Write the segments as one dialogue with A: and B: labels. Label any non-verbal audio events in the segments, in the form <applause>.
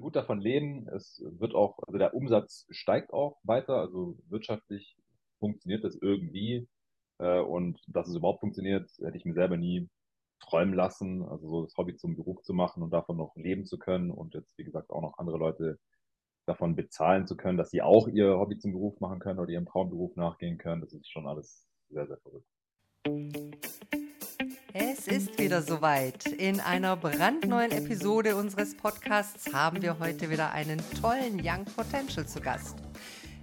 A: gut davon leben. Es wird auch, also der Umsatz steigt auch weiter. Also wirtschaftlich funktioniert das irgendwie. Äh, und dass es überhaupt funktioniert, hätte ich mir selber nie träumen lassen. Also so das Hobby zum Beruf zu machen und davon noch leben zu können und jetzt, wie gesagt, auch noch andere Leute davon bezahlen zu können, dass sie auch ihr Hobby zum Beruf machen können oder ihrem Traumberuf nachgehen können. Das ist schon alles sehr, sehr verrückt.
B: Es ist wieder soweit. In einer brandneuen Episode unseres Podcasts haben wir heute wieder einen tollen Young Potential zu Gast.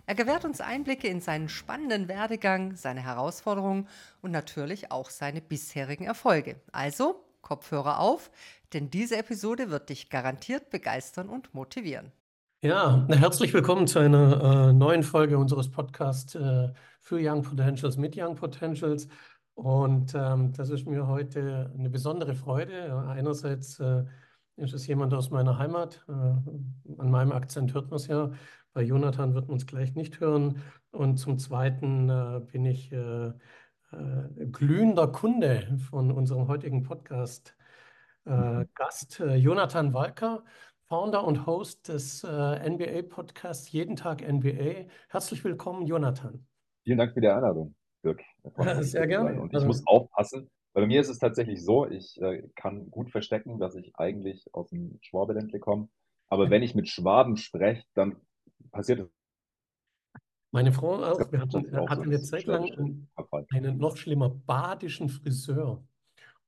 B: Er gewährt uns Einblicke in seinen spannenden Werdegang, seine Herausforderungen und natürlich auch seine bisherigen Erfolge. Also Kopfhörer auf, denn diese Episode wird dich garantiert begeistern und motivieren.
C: Ja, herzlich willkommen zu einer äh, neuen Folge unseres Podcasts äh, für Young Potentials mit Young Potentials. Und ähm, das ist mir heute eine besondere Freude. Einerseits äh, ist es jemand aus meiner Heimat. Äh, an meinem Akzent hört man es ja. Bei Jonathan wird man es gleich nicht hören. Und zum Zweiten äh, bin ich äh, äh, glühender Kunde von unserem heutigen Podcast. Äh, mhm. Gast Jonathan Walker, Founder und Host des NBA-Podcasts Jeden Tag NBA. Herzlich willkommen, Jonathan.
A: Vielen Dank für die Einladung. Dirk.
C: Sehr gerne.
A: Und ich also, muss aufpassen. Bei mir ist es tatsächlich so, ich äh, kann gut verstecken, dass ich eigentlich aus dem Schwabeländle komme. Aber wenn ich mit Schwaben spreche, dann passiert es.
C: Meine Frau auch. Wir hatten, auch hatten eine Zeit lang einen, einen noch schlimmer badischen Friseur.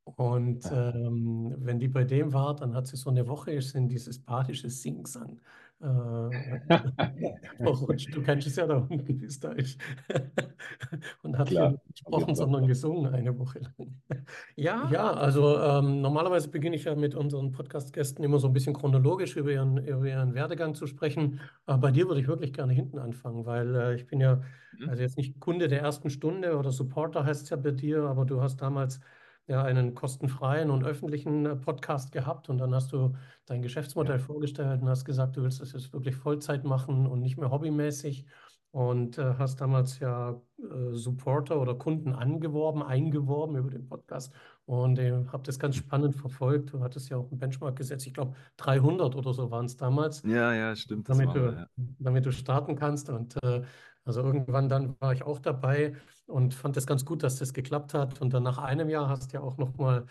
C: Und ja. ähm, wenn die bei dem war, dann hat sie so eine Woche in dieses badische Singsang äh, <laughs> verrutscht. Du kennst es ja da unten, wie es da ist. <laughs> Und hat Klar, nicht gesprochen, sondern gesungen eine Woche lang. <laughs> Ja, ja also ähm, normalerweise beginne ich ja mit unseren Podcast-Gästen immer so ein bisschen chronologisch über ihren, über ihren Werdegang zu sprechen. Aber bei dir würde ich wirklich gerne hinten anfangen, weil äh, ich bin ja mhm. also jetzt nicht Kunde der ersten Stunde oder Supporter heißt es ja bei dir, aber du hast damals ja einen kostenfreien und öffentlichen äh, Podcast gehabt und dann hast du dein Geschäftsmodell ja. vorgestellt und hast gesagt, du willst das jetzt wirklich Vollzeit machen und nicht mehr hobbymäßig und äh, hast damals ja äh, Supporter oder Kunden angeworben, eingeworben über den Podcast und äh, habe das ganz spannend verfolgt. Du hattest ja auch einen Benchmark gesetzt, ich glaube 300 oder so waren es damals.
A: Ja, ja, stimmt.
C: Damit, du, ja. damit du starten kannst und äh, also irgendwann dann war ich auch dabei und fand es ganz gut, dass das geklappt hat. Und dann nach einem Jahr hast du ja auch nochmal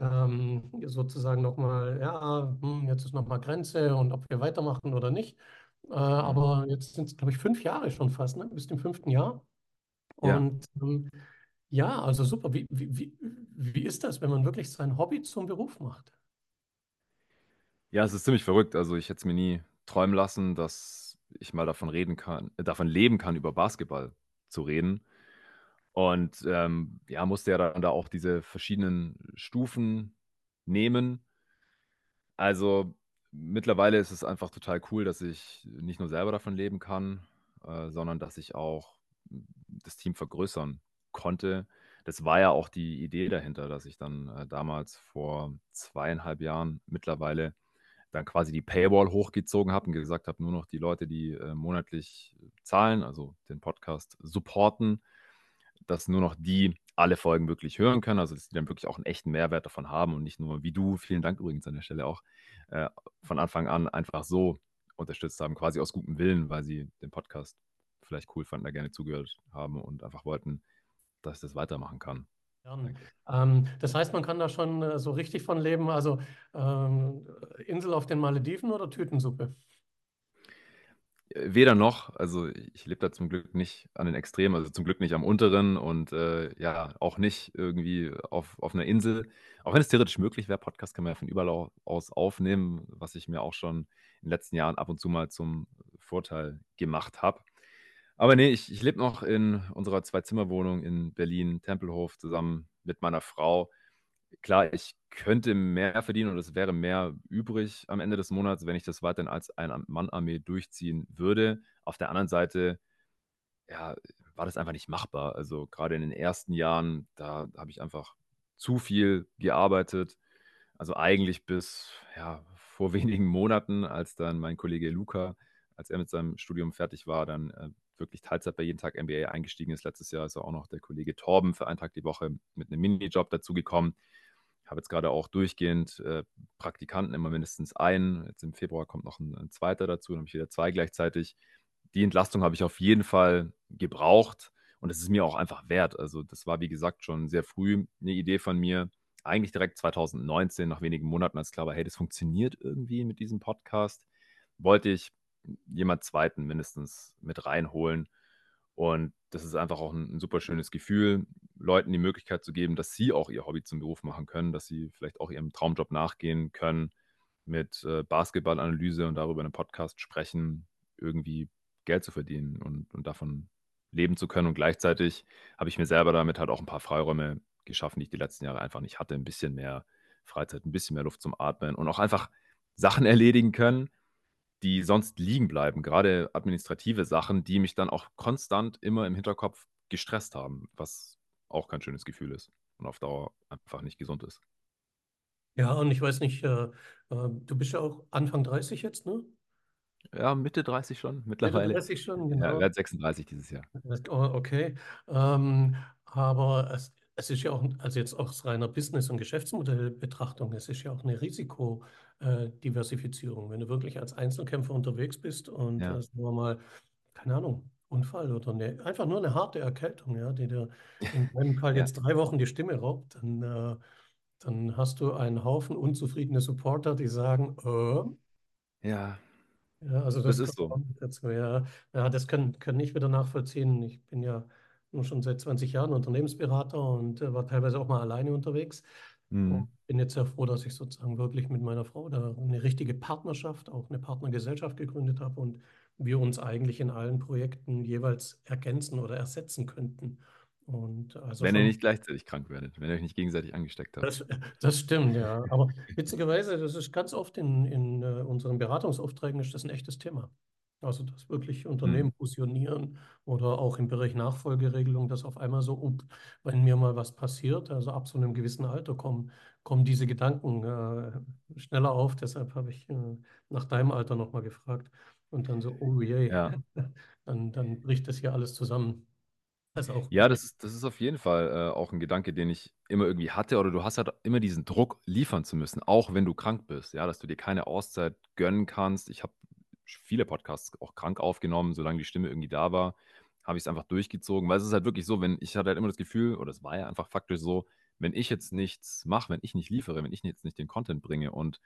C: ähm, sozusagen nochmal, ja, hm, jetzt ist nochmal Grenze und ob wir weitermachen oder nicht. Äh, aber jetzt sind es, glaube ich, fünf Jahre schon fast, ne? Bis im fünften Jahr. Und ja, ähm, ja also super. Wie, wie, wie, wie ist das, wenn man wirklich sein Hobby zum Beruf macht?
A: Ja, es ist ziemlich verrückt. Also ich hätte es mir nie träumen lassen, dass ich mal davon reden kann, davon leben kann, über Basketball zu reden. Und ähm, ja, musste ja dann da auch diese verschiedenen Stufen nehmen. Also mittlerweile ist es einfach total cool, dass ich nicht nur selber davon leben kann, äh, sondern dass ich auch das Team vergrößern konnte. Das war ja auch die Idee dahinter, dass ich dann äh, damals vor zweieinhalb Jahren mittlerweile dann quasi die Paywall hochgezogen habe und gesagt habe, nur noch die Leute, die äh, monatlich zahlen, also den Podcast supporten, dass nur noch die alle Folgen wirklich hören können, also dass die dann wirklich auch einen echten Mehrwert davon haben und nicht nur wie du, vielen Dank übrigens an der Stelle auch, äh, von Anfang an einfach so unterstützt haben, quasi aus gutem Willen, weil sie den Podcast vielleicht cool fanden, da gerne zugehört haben und einfach wollten, dass ich das weitermachen kann.
C: Ähm, das heißt, man kann da schon äh, so richtig von leben. Also ähm, Insel auf den Malediven oder Tütensuppe?
A: Weder noch. Also ich lebe da zum Glück nicht an den Extremen, also zum Glück nicht am unteren und äh, ja, auch nicht irgendwie auf, auf einer Insel. Auch wenn es theoretisch möglich wäre, Podcast kann man ja von überall aus aufnehmen, was ich mir auch schon in den letzten Jahren ab und zu mal zum Vorteil gemacht habe. Aber nee, ich, ich lebe noch in unserer Zwei-Zimmer-Wohnung in Berlin, Tempelhof, zusammen mit meiner Frau. Klar, ich könnte mehr verdienen und es wäre mehr übrig am Ende des Monats, wenn ich das weiterhin als eine Mann-Armee durchziehen würde. Auf der anderen Seite, ja, war das einfach nicht machbar. Also gerade in den ersten Jahren, da habe ich einfach zu viel gearbeitet. Also eigentlich bis ja, vor <laughs> wenigen Monaten, als dann mein Kollege Luca, als er mit seinem Studium fertig war, dann äh, wirklich Teilzeit bei jeden Tag NBA eingestiegen ist. Letztes Jahr ist auch noch der Kollege Torben für einen Tag die Woche mit einem Minijob dazugekommen habe jetzt gerade auch durchgehend äh, Praktikanten, immer mindestens einen. Jetzt im Februar kommt noch ein, ein zweiter dazu, dann habe ich wieder zwei gleichzeitig. Die Entlastung habe ich auf jeden Fall gebraucht und es ist mir auch einfach wert. Also das war, wie gesagt, schon sehr früh eine Idee von mir. Eigentlich direkt 2019, nach wenigen Monaten, als klar war, hey, das funktioniert irgendwie mit diesem Podcast, wollte ich jemand Zweiten mindestens mit reinholen. Und das ist einfach auch ein, ein super schönes Gefühl, Leuten die Möglichkeit zu geben, dass sie auch ihr Hobby zum Beruf machen können, dass sie vielleicht auch ihrem Traumjob nachgehen können, mit äh, Basketballanalyse und darüber in einem Podcast sprechen, irgendwie Geld zu verdienen und, und davon leben zu können. Und gleichzeitig habe ich mir selber damit halt auch ein paar Freiräume geschaffen, die ich die letzten Jahre einfach nicht hatte. Ein bisschen mehr Freizeit, ein bisschen mehr Luft zum Atmen und auch einfach Sachen erledigen können, die sonst liegen bleiben. Gerade administrative Sachen, die mich dann auch konstant immer im Hinterkopf gestresst haben, was auch kein schönes Gefühl ist und auf Dauer einfach nicht gesund ist.
C: Ja, und ich weiß nicht, äh, äh, du bist ja auch Anfang 30 jetzt, ne?
A: Ja, Mitte 30 schon mittlerweile.
C: Mitte 30 schon,
A: Ja,
C: genau.
A: werde 36 dieses Jahr.
C: Oh, okay. Ähm, aber es, es ist ja auch, also jetzt aus reiner Business- und Geschäftsmodellbetrachtung, es ist ja auch eine Risikodiversifizierung. Wenn du wirklich als Einzelkämpfer unterwegs bist und
A: Ja.
C: äh, sagen wir mal, keine Ahnung, Unfall oder eine, einfach nur eine harte Erkältung, ja, die dir in <laughs> meinem Fall
A: Ja.
C: jetzt drei Wochen die Stimme raubt, dann, äh, dann hast du einen Haufen unzufriedene Supporter, die sagen, äh,
A: Ja,
C: ja, also
A: das
C: das
A: ist so.
C: dazu. Ja, ja das kann, kann ich wieder nachvollziehen. Ich bin ja schon seit 20 Jahren Unternehmensberater und äh, war teilweise auch mal alleine unterwegs.
A: Mhm.
C: Bin jetzt sehr froh, dass ich sozusagen wirklich mit meiner Frau da eine richtige Partnerschaft, auch eine Partnergesellschaft gegründet habe und wir uns eigentlich in allen Projekten jeweils ergänzen oder ersetzen könnten. Und also
A: Wenn ihr nicht gleichzeitig krank werdet, wenn ihr euch nicht gegenseitig angesteckt habt.
C: das, das stimmt, ja. Aber witzigerweise, das ist ganz oft in, in äh, unseren Beratungsaufträgen ist das ein echtes Thema. Also, dass wirklich Unternehmen
A: Mhm.
C: fusionieren oder auch im Bereich Nachfolgeregelung, dass auf einmal so, up, wenn mir mal was passiert, also ab so einem gewissen Alter kommen, kommen diese Gedanken äh, schneller auf. Deshalb habe ich äh, nach deinem Alter nochmal gefragt. Und dann so, oh je,
A: Ja. <laughs>
C: dann, dann bricht das hier alles zusammen. Auch
A: Ja, das ist, das ist auf jeden Fall äh, auch ein Gedanke, den ich immer irgendwie hatte. Oder du hast halt immer diesen Druck, liefern zu müssen, auch wenn du krank bist. Ja, dass du dir keine Auszeit gönnen kannst. Ich habe viele Podcasts auch krank aufgenommen, solange die Stimme irgendwie da war, habe ich es einfach durchgezogen. Weil es ist halt wirklich so, wenn ich hatte halt immer das Gefühl, oder es war ja einfach faktisch so, wenn ich jetzt nichts mache, wenn ich nicht liefere, wenn ich jetzt nicht den Content bringe und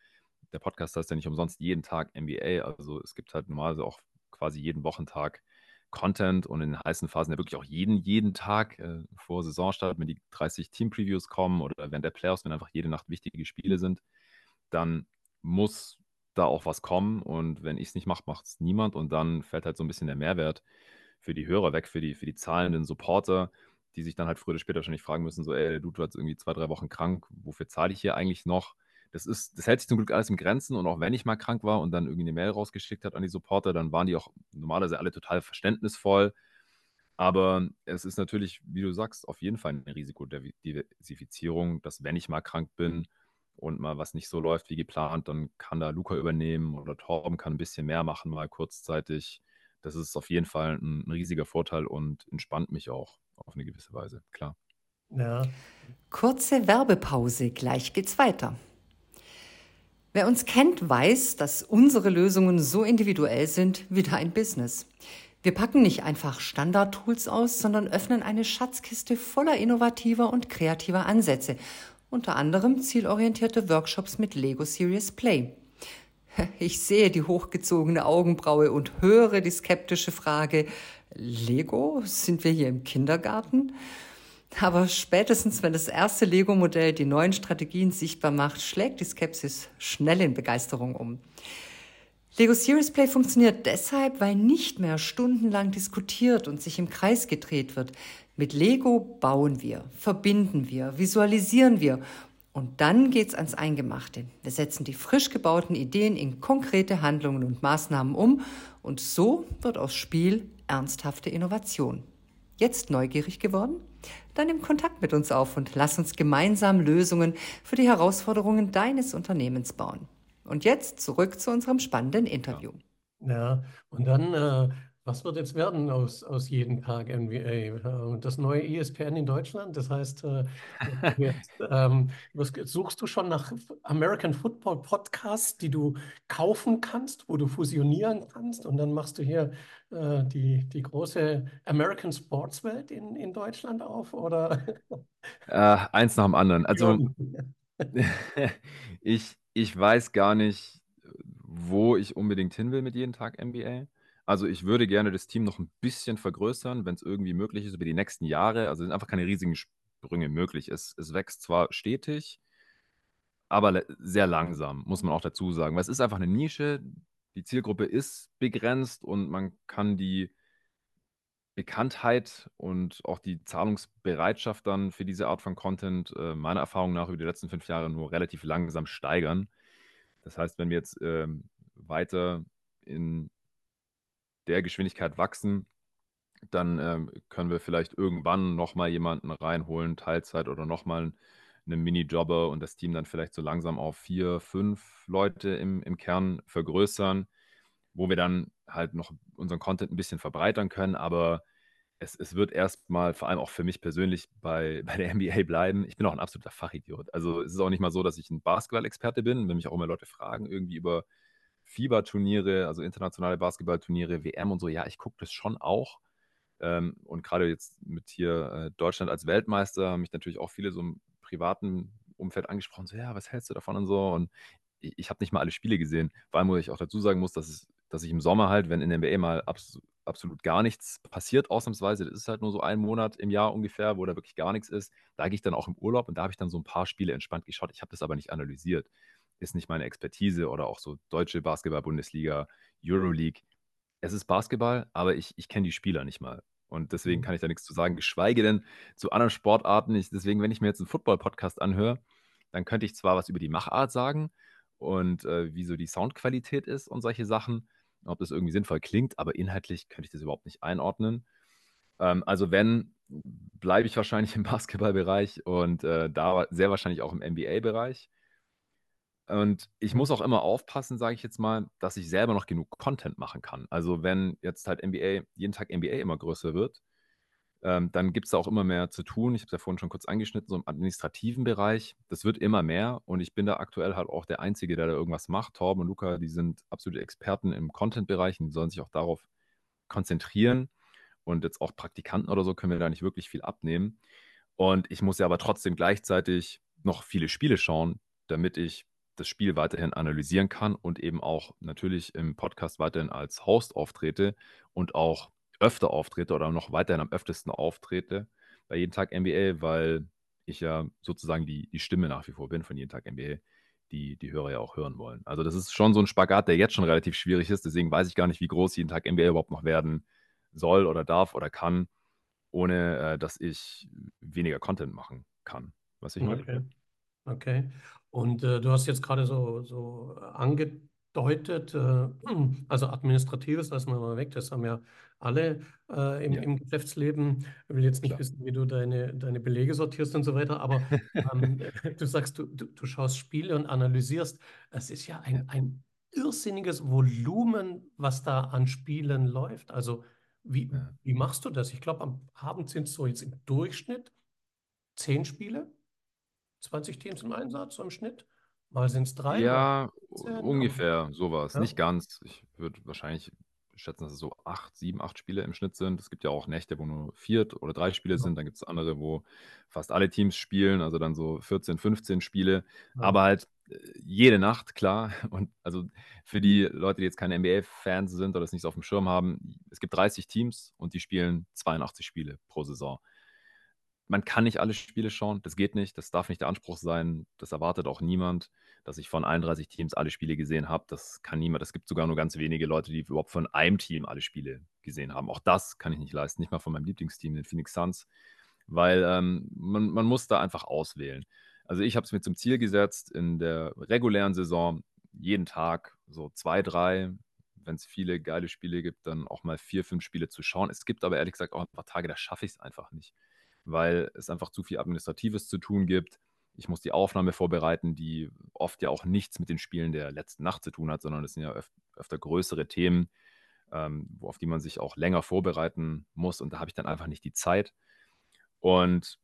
A: der Podcast heißt ja nicht umsonst jeden Tag MBA, also es gibt halt normalerweise auch quasi jeden Wochentag Content und in den heißen Phasen ja wirklich auch jeden, jeden Tag äh, vor Saisonstart, wenn die 30 Team-Previews kommen oder während der Playoffs, wenn einfach jede Nacht wichtige Spiele sind, dann muss da auch was kommen und wenn ich es nicht mache, macht es niemand und dann fällt halt so ein bisschen der Mehrwert für die Hörer weg, für die, für die zahlenden Supporter, die sich dann halt früher oder später wahrscheinlich fragen müssen, so, ey, du, du warst irgendwie zwei, drei Wochen krank, wofür zahle ich hier eigentlich noch? Das ist, das hält sich zum Glück alles in Grenzen und auch wenn ich mal krank war und dann irgendwie eine Mail rausgeschickt hat an die Supporter, dann waren die auch normalerweise alle total verständnisvoll. Aber es ist natürlich, wie du sagst, auf jeden Fall eine Risikodiversifizierung, dass wenn ich mal krank bin und mal was nicht so läuft wie geplant, dann kann da Luca übernehmen oder Torben kann ein bisschen mehr machen, mal kurzzeitig. Das ist auf jeden Fall ein, ein riesiger Vorteil und entspannt mich auch auf eine gewisse Weise, klar.
C: Ja.
B: Kurze Werbepause, gleich geht's weiter. Wer uns kennt, weiß, dass unsere Lösungen so individuell sind wie dein Business. Wir packen nicht einfach Standard-Tools aus, sondern öffnen eine Schatzkiste voller innovativer und kreativer Ansätze. Unter anderem zielorientierte Workshops mit Lego Serious Play. <laughs> Ich sehe die hochgezogene Augenbraue und höre die skeptische Frage, Lego? Sind wir hier im Kindergarten? Aber spätestens, wenn das erste Lego-Modell die neuen Strategien sichtbar macht, schlägt die Skepsis schnell in Begeisterung um. Lego Serious Play funktioniert deshalb, weil nicht mehr stundenlang diskutiert und sich im Kreis gedreht wird. Mit Lego bauen wir, verbinden wir, visualisieren wir und dann geht's ans Eingemachte. Wir setzen die frisch gebauten Ideen in konkrete Handlungen und Maßnahmen um und so wird aus Spiel ernsthafte Innovation. Jetzt neugierig geworden? Dann nimm Kontakt mit uns auf und lass uns gemeinsam Lösungen für die Herausforderungen deines Unternehmens bauen. Und jetzt zurück zu unserem spannenden Interview.
C: Ja, und dann, äh, Was wird jetzt werden aus, aus jedem Tag NBA? Das neue ESPN in Deutschland? Das heißt, äh, <laughs> jetzt, ähm, was, suchst du schon nach American Football Podcasts, die du kaufen kannst, wo du fusionieren kannst und dann machst du hier äh, die, die große American Sports Welt in, in Deutschland auf? Oder? <laughs>
A: Äh, eins nach dem anderen. <laughs> Also ich, ich weiß gar nicht, wo ich unbedingt hin will mit jedem Tag NBA. Also ich würde gerne das Team noch ein bisschen vergrößern, wenn es irgendwie möglich ist, über die nächsten Jahre. Also sind einfach keine riesigen Sprünge möglich. Es, es wächst zwar stetig, aber sehr langsam, muss man auch dazu sagen. Weil es ist einfach eine Nische. Die Zielgruppe ist begrenzt und man kann die Bekanntheit und auch die Zahlungsbereitschaft dann für diese Art von Content äh, meiner Erfahrung nach über die letzten fünf Jahre nur relativ langsam steigern. Das heißt, wenn wir jetzt ähm, weiter in der Geschwindigkeit wachsen, dann ähm, können wir vielleicht irgendwann nochmal jemanden reinholen, Teilzeit oder nochmal einen Mini-Jobber und das Team dann vielleicht so langsam auf vier, fünf Leute im, im Kern vergrößern, wo wir dann halt noch unseren Content ein bisschen verbreitern können, aber es, es wird erstmal, vor allem auch für mich persönlich, bei, <laughs> bei der NBA bleiben. Ich bin auch ein absoluter Fachidiot. Also es ist auch nicht mal so, dass ich ein Basketball-Experte bin, wenn mich auch immer Leute fragen, irgendwie über FIBA-Turniere, also internationale Basketballturniere, WM und so, ja, ich gucke das schon auch. Ähm, und gerade jetzt mit hier äh, Deutschland als Weltmeister haben mich natürlich auch viele so im privaten Umfeld angesprochen, so, ja, was hältst du davon und so. Und ich, ich habe nicht mal alle Spiele gesehen, vor allem, wo ich auch dazu sagen muss, dass, es, dass ich im Sommer halt, wenn in der NBA mal abs absolut gar nichts passiert, ausnahmsweise, das ist halt nur so ein Monat im Jahr ungefähr, wo da wirklich gar nichts ist, da gehe ich dann auch im Urlaub und da habe ich dann so ein paar Spiele entspannt geschaut. Ich habe das aber nicht analysiert ist nicht meine Expertise oder auch so deutsche Basketball-Bundesliga, Euroleague. Es ist Basketball, aber ich, ich kenne die Spieler nicht mal. Und deswegen mhm. kann ich da nichts zu sagen, geschweige denn zu anderen Sportarten. Ich, deswegen, wenn ich mir jetzt einen Football-Podcast anhöre, dann könnte ich zwar was über die Machart sagen und äh, wie so die Soundqualität ist und solche Sachen, ob das irgendwie sinnvoll klingt, aber inhaltlich könnte ich das überhaupt nicht einordnen. Ähm, also wenn, bleibe ich wahrscheinlich im <laughs> Basketballbereich und äh, da sehr wahrscheinlich auch im NBA-Bereich. Und ich muss auch immer aufpassen, sage ich jetzt mal, dass ich selber noch genug Content machen kann. Also wenn jetzt halt NBA, jeden Tag NBA immer größer wird, ähm, dann gibt es da auch immer mehr zu tun. Ich habe es ja vorhin schon kurz angeschnitten, so im administrativen Bereich. Das wird immer mehr und ich bin da aktuell halt auch der Einzige, der da irgendwas macht. Torben und Luca, die sind absolute Experten im Content-Bereich und die sollen sich auch darauf konzentrieren. Und jetzt auch Praktikanten oder so können wir da nicht wirklich viel abnehmen. Und ich muss ja aber trotzdem gleichzeitig noch viele Spiele schauen, damit ich das Spiel weiterhin analysieren kann und eben auch natürlich im Podcast weiterhin als Host auftrete und auch öfter auftrete oder noch weiterhin am öftesten auftrete bei jeden Tag NBA, weil ich ja sozusagen die, die Stimme nach wie vor bin von jeden Tag NBA, die die Hörer ja auch hören wollen. Also das ist schon so ein Spagat, der jetzt schon relativ schwierig ist. Deswegen weiß ich gar nicht, wie groß jeden Tag NBA überhaupt noch werden soll oder darf oder kann, ohne äh, dass ich weniger Content machen kann. Was ich
C: okay. meine. Okay. Und äh, du hast jetzt gerade so, so angedeutet, äh, <clears throat> also administratives lassen wir mal weg, das haben ja alle äh, im, ja. im, Geschäftsleben. Ich will jetzt nicht Klar. wissen, wie du deine, deine Belege sortierst und so weiter, aber <laughs> ähm, du sagst, du, du, du, schaust Spiele und analysierst. Es ist ja ein, ein irrsinniges Volumen, was da an Spielen läuft. Also wie, ja. wie machst du das? Ich glaube, am Abend sind es so jetzt im Durchschnitt zehn Spiele. 20 Teams im Einsatz so im Schnitt? Mal sind es drei?
A: Ja, ungefähr sowas. Ja. Nicht ganz. Ich würde wahrscheinlich schätzen, dass es so acht, sieben, acht Spiele im Schnitt sind. Es gibt ja auch Nächte, wo nur vier oder drei Spiele ja. sind. Dann gibt es andere, wo fast alle Teams spielen, also dann so 14, 15 Spiele. Ja. Aber halt äh, jede Nacht, klar. <laughs> Und also für die Leute, die jetzt keine NBA-Fans sind oder es nicht so auf dem Schirm haben, es gibt 30 Teams und die spielen 82 Spiele pro Saison man kann nicht alle Spiele schauen, das geht nicht, das darf nicht der Anspruch sein, das erwartet auch niemand, dass ich von 31 Teams alle Spiele gesehen habe, das kann niemand, es gibt sogar nur ganz wenige Leute, die überhaupt von einem Team alle Spiele gesehen haben. Auch das kann ich nicht leisten, nicht mal von meinem Lieblingsteam, den Phoenix Suns, weil ähm, man, man muss da einfach auswählen. Also ich habe es mir zum Ziel gesetzt, in der regulären Saison jeden Tag so zwei, drei, wenn es viele geile Spiele gibt, dann auch mal vier, fünf Spiele zu schauen. Es gibt aber ehrlich gesagt auch ein paar Tage, da schaffe ich es einfach nicht weil es einfach zu viel Administratives zu tun gibt. Ich muss die Aufnahme vorbereiten, die oft ja auch nichts mit den Spielen der letzten Nacht zu tun hat, sondern es sind ja öf öfter größere Themen. ähm, auf die man sich auch länger vorbereiten muss. Und da habe ich dann einfach nicht die Zeit. Und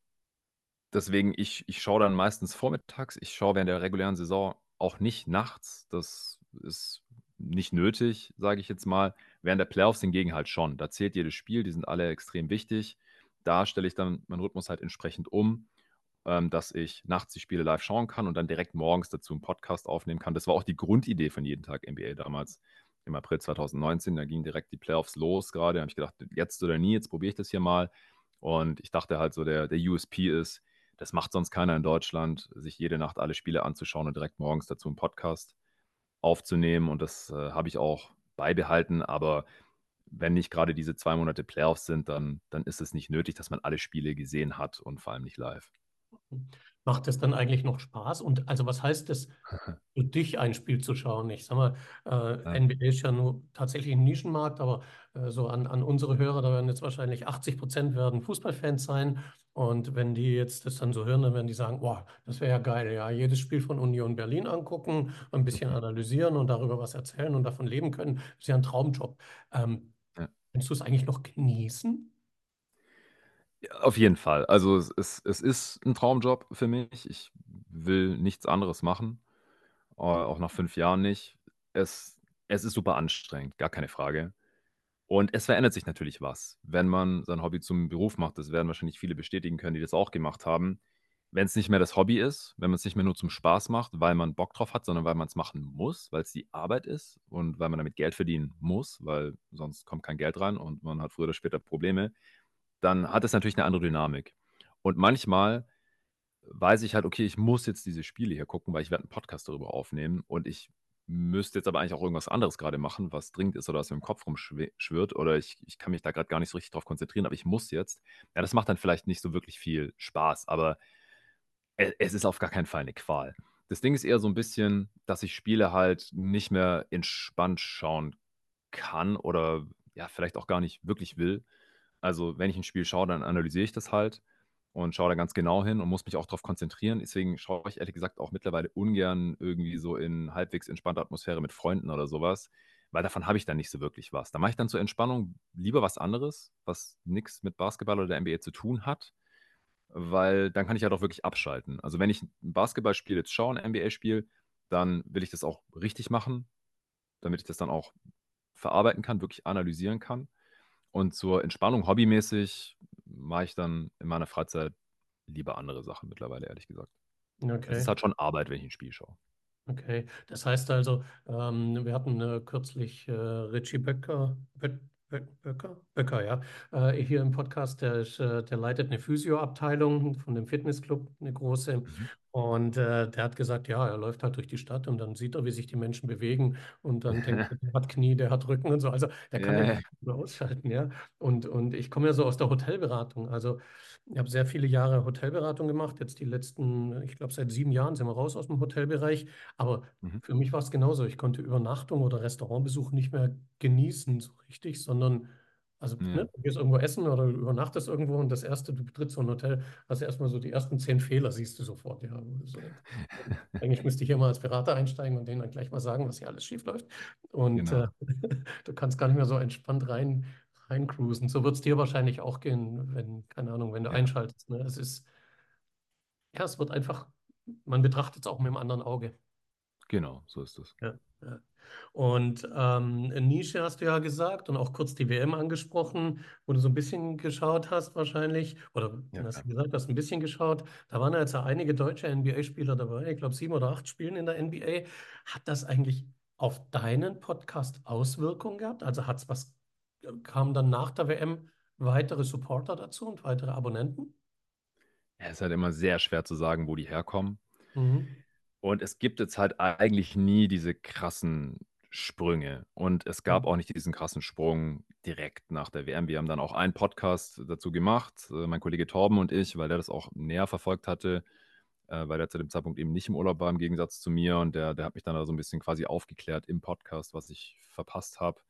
A: deswegen, ich, ich schaue dann meistens vormittags. Ich schaue während der regulären Saison auch nicht nachts. Das ist nicht nötig, sage ich jetzt mal. Während der Playoffs hingegen halt schon. Da zählt jedes Spiel, die sind alle extrem wichtig. Da stelle ich dann meinen Rhythmus halt entsprechend um, ähm, dass ich nachts die Spiele live schauen kann und dann direkt morgens dazu einen Podcast aufnehmen kann. Das war auch die Grundidee von jeden Tag NBA damals im April 2019. Da gingen direkt die Playoffs los gerade. Da habe ich gedacht, jetzt oder nie, jetzt probiere ich das hier mal. Und ich dachte halt so, der, der USP ist, das macht sonst keiner in Deutschland, sich jede Nacht alle Spiele anzuschauen und direkt morgens dazu einen Podcast aufzunehmen. Und das äh, habe ich auch beibehalten. Aber wenn nicht gerade diese zwei Monate Playoffs sind, dann, dann ist es nicht nötig, dass man alle Spiele gesehen hat und vor allem nicht live.
C: Macht es dann eigentlich noch Spaß? Und also was heißt es <laughs> für dich, ein Spiel zu schauen? Ich sag mal, äh, ja. NBA ist ja nur tatsächlich ein Nischenmarkt, aber äh, so an, an unsere Hörer, da werden jetzt wahrscheinlich 80 Prozent werden Fußballfans sein. Und wenn die jetzt das dann so hören, dann werden die sagen, boah, das wäre ja geil, ja, jedes Spiel von Union Berlin angucken, ein bisschen <laughs> analysieren und darüber was erzählen und davon leben können, das ist ja ein Traumjob. Ähm. Kannst du es eigentlich noch genießen?
A: Auf jeden Fall. Also es ist, es ist ein Traumjob für mich. Ich will nichts anderes machen. Äh, auch nach fünf Jahren nicht. Es, es ist super anstrengend, gar keine Frage. Und es verändert sich natürlich was, wenn man sein Hobby zum Beruf macht. Das werden wahrscheinlich viele bestätigen können, die das auch gemacht haben. Wenn es nicht mehr das Hobby ist, wenn man es nicht mehr nur zum Spaß macht, weil man Bock drauf hat, sondern weil man es machen muss, weil es die Arbeit ist und weil man damit Geld verdienen muss, weil sonst kommt kein Geld rein und man hat früher oder später Probleme dann hat es natürlich eine andere Dynamik. Und manchmal weiß ich halt, okay, ich muss jetzt diese Spiele hier gucken, weil ich werde einen Podcast darüber aufnehmen und ich müsste jetzt aber eigentlich auch irgendwas anderes gerade machen, was dringend ist oder was mir im Kopf rumschwirrt oder ich, ich kann mich da gerade gar nicht so richtig drauf konzentrieren, aber ich muss jetzt. Ja, das macht dann vielleicht nicht so wirklich viel Spaß, aber es, ist auf gar keinen Fall eine Qual. Das Ding ist eher so ein bisschen, dass ich Spiele halt nicht mehr entspannt schauen kann oder ja, vielleicht auch gar nicht wirklich will, also, wenn ich ein Spiel schaue, dann analysiere ich das halt und schaue da ganz genau hin und muss mich auch darauf konzentrieren. Deswegen schaue ich ehrlich gesagt auch mittlerweile ungern irgendwie so in halbwegs entspannter Atmosphäre mit Freunden oder sowas, weil davon habe ich dann nicht so wirklich was. Da mache ich dann zur Entspannung lieber was anderes, was nichts mit Basketball oder der NBA zu tun hat, weil dann kann ich ja halt doch wirklich abschalten. Also, wenn ich ein Basketballspiel jetzt schaue, ein NBA-Spiel, dann will ich das auch richtig machen, damit ich das dann auch verarbeiten kann, wirklich analysieren kann. Und zur Entspannung hobbymäßig mache ich dann in meiner Freizeit lieber andere Sachen mittlerweile, ehrlich gesagt. Es ist halt schon Arbeit, wenn ich ein Spiel schaue.
C: Okay, das heißt also, ähm, wir hatten äh, kürzlich äh, Richie Böcker, Bö Böcker, Böcker, ja, äh, hier im Podcast, der, ist, äh, der leitet eine Physioabteilung von dem Fitnessclub, eine große. Mhm. Und äh, der hat gesagt, ja, er läuft halt durch die Stadt und dann sieht er, wie sich die Menschen bewegen und dann <laughs> denkt er, der hat Knie, der hat Rücken und so. Also der kann ja yeah. ausschalten, ja. Und, und ich komme ja so aus der Hotelberatung. Also ich habe sehr viele Jahre Hotelberatung gemacht. Jetzt die letzten, ich glaube, seit sieben Jahren sind wir raus aus dem Hotelbereich. Aber mhm. für mich war es genauso. Ich konnte Übernachtung oder Restaurantbesuch nicht mehr genießen, so richtig, sondern also ja. ne, du gehst irgendwo essen oder übernachtest irgendwo und das erste, du betrittst so ein Hotel, hast du erstmal so die ersten zehn Fehler, siehst du sofort. Ja, so. <laughs> Eigentlich müsste ich hier mal als Berater einsteigen und denen dann gleich mal sagen, was hier alles schief läuft. Und genau. äh, <laughs> du kannst gar nicht mehr so entspannt rein, reincruisen. So wird es dir wahrscheinlich auch gehen, wenn, keine Ahnung, wenn du ja. einschaltest. Ne? Es ist, ja, es wird einfach, man betrachtet es auch mit einem anderen Auge.
A: Genau, so ist es.
C: Ja, ja. Und ähm, Nische hast du ja gesagt und auch kurz die WM angesprochen, wo du so ein bisschen geschaut hast wahrscheinlich, oder ja, hast du gesagt, hast ein bisschen geschaut. Da waren ja jetzt ja einige deutsche NBA-Spieler dabei, ich glaube sieben oder acht spielen in der NBA. Hat das eigentlich auf deinen Podcast Auswirkungen gehabt? Also hat es was, kam dann nach der WM weitere Supporter dazu und weitere Abonnenten?
A: Ja, es ist halt immer sehr schwer zu sagen, wo die herkommen. Mhm. Und es gibt jetzt halt eigentlich nie diese krassen Sprünge. Und es gab mhm. auch nicht diesen krassen Sprung direkt nach der WM. Wir haben dann auch einen Podcast dazu gemacht, äh, mein Kollege Torben und ich, weil der das auch näher verfolgt hatte, äh, weil der zu dem Zeitpunkt eben nicht im Urlaub war, im Gegensatz zu mir. Und der, der hat mich dann da so ein bisschen quasi aufgeklärt im Podcast, was ich verpasst habe.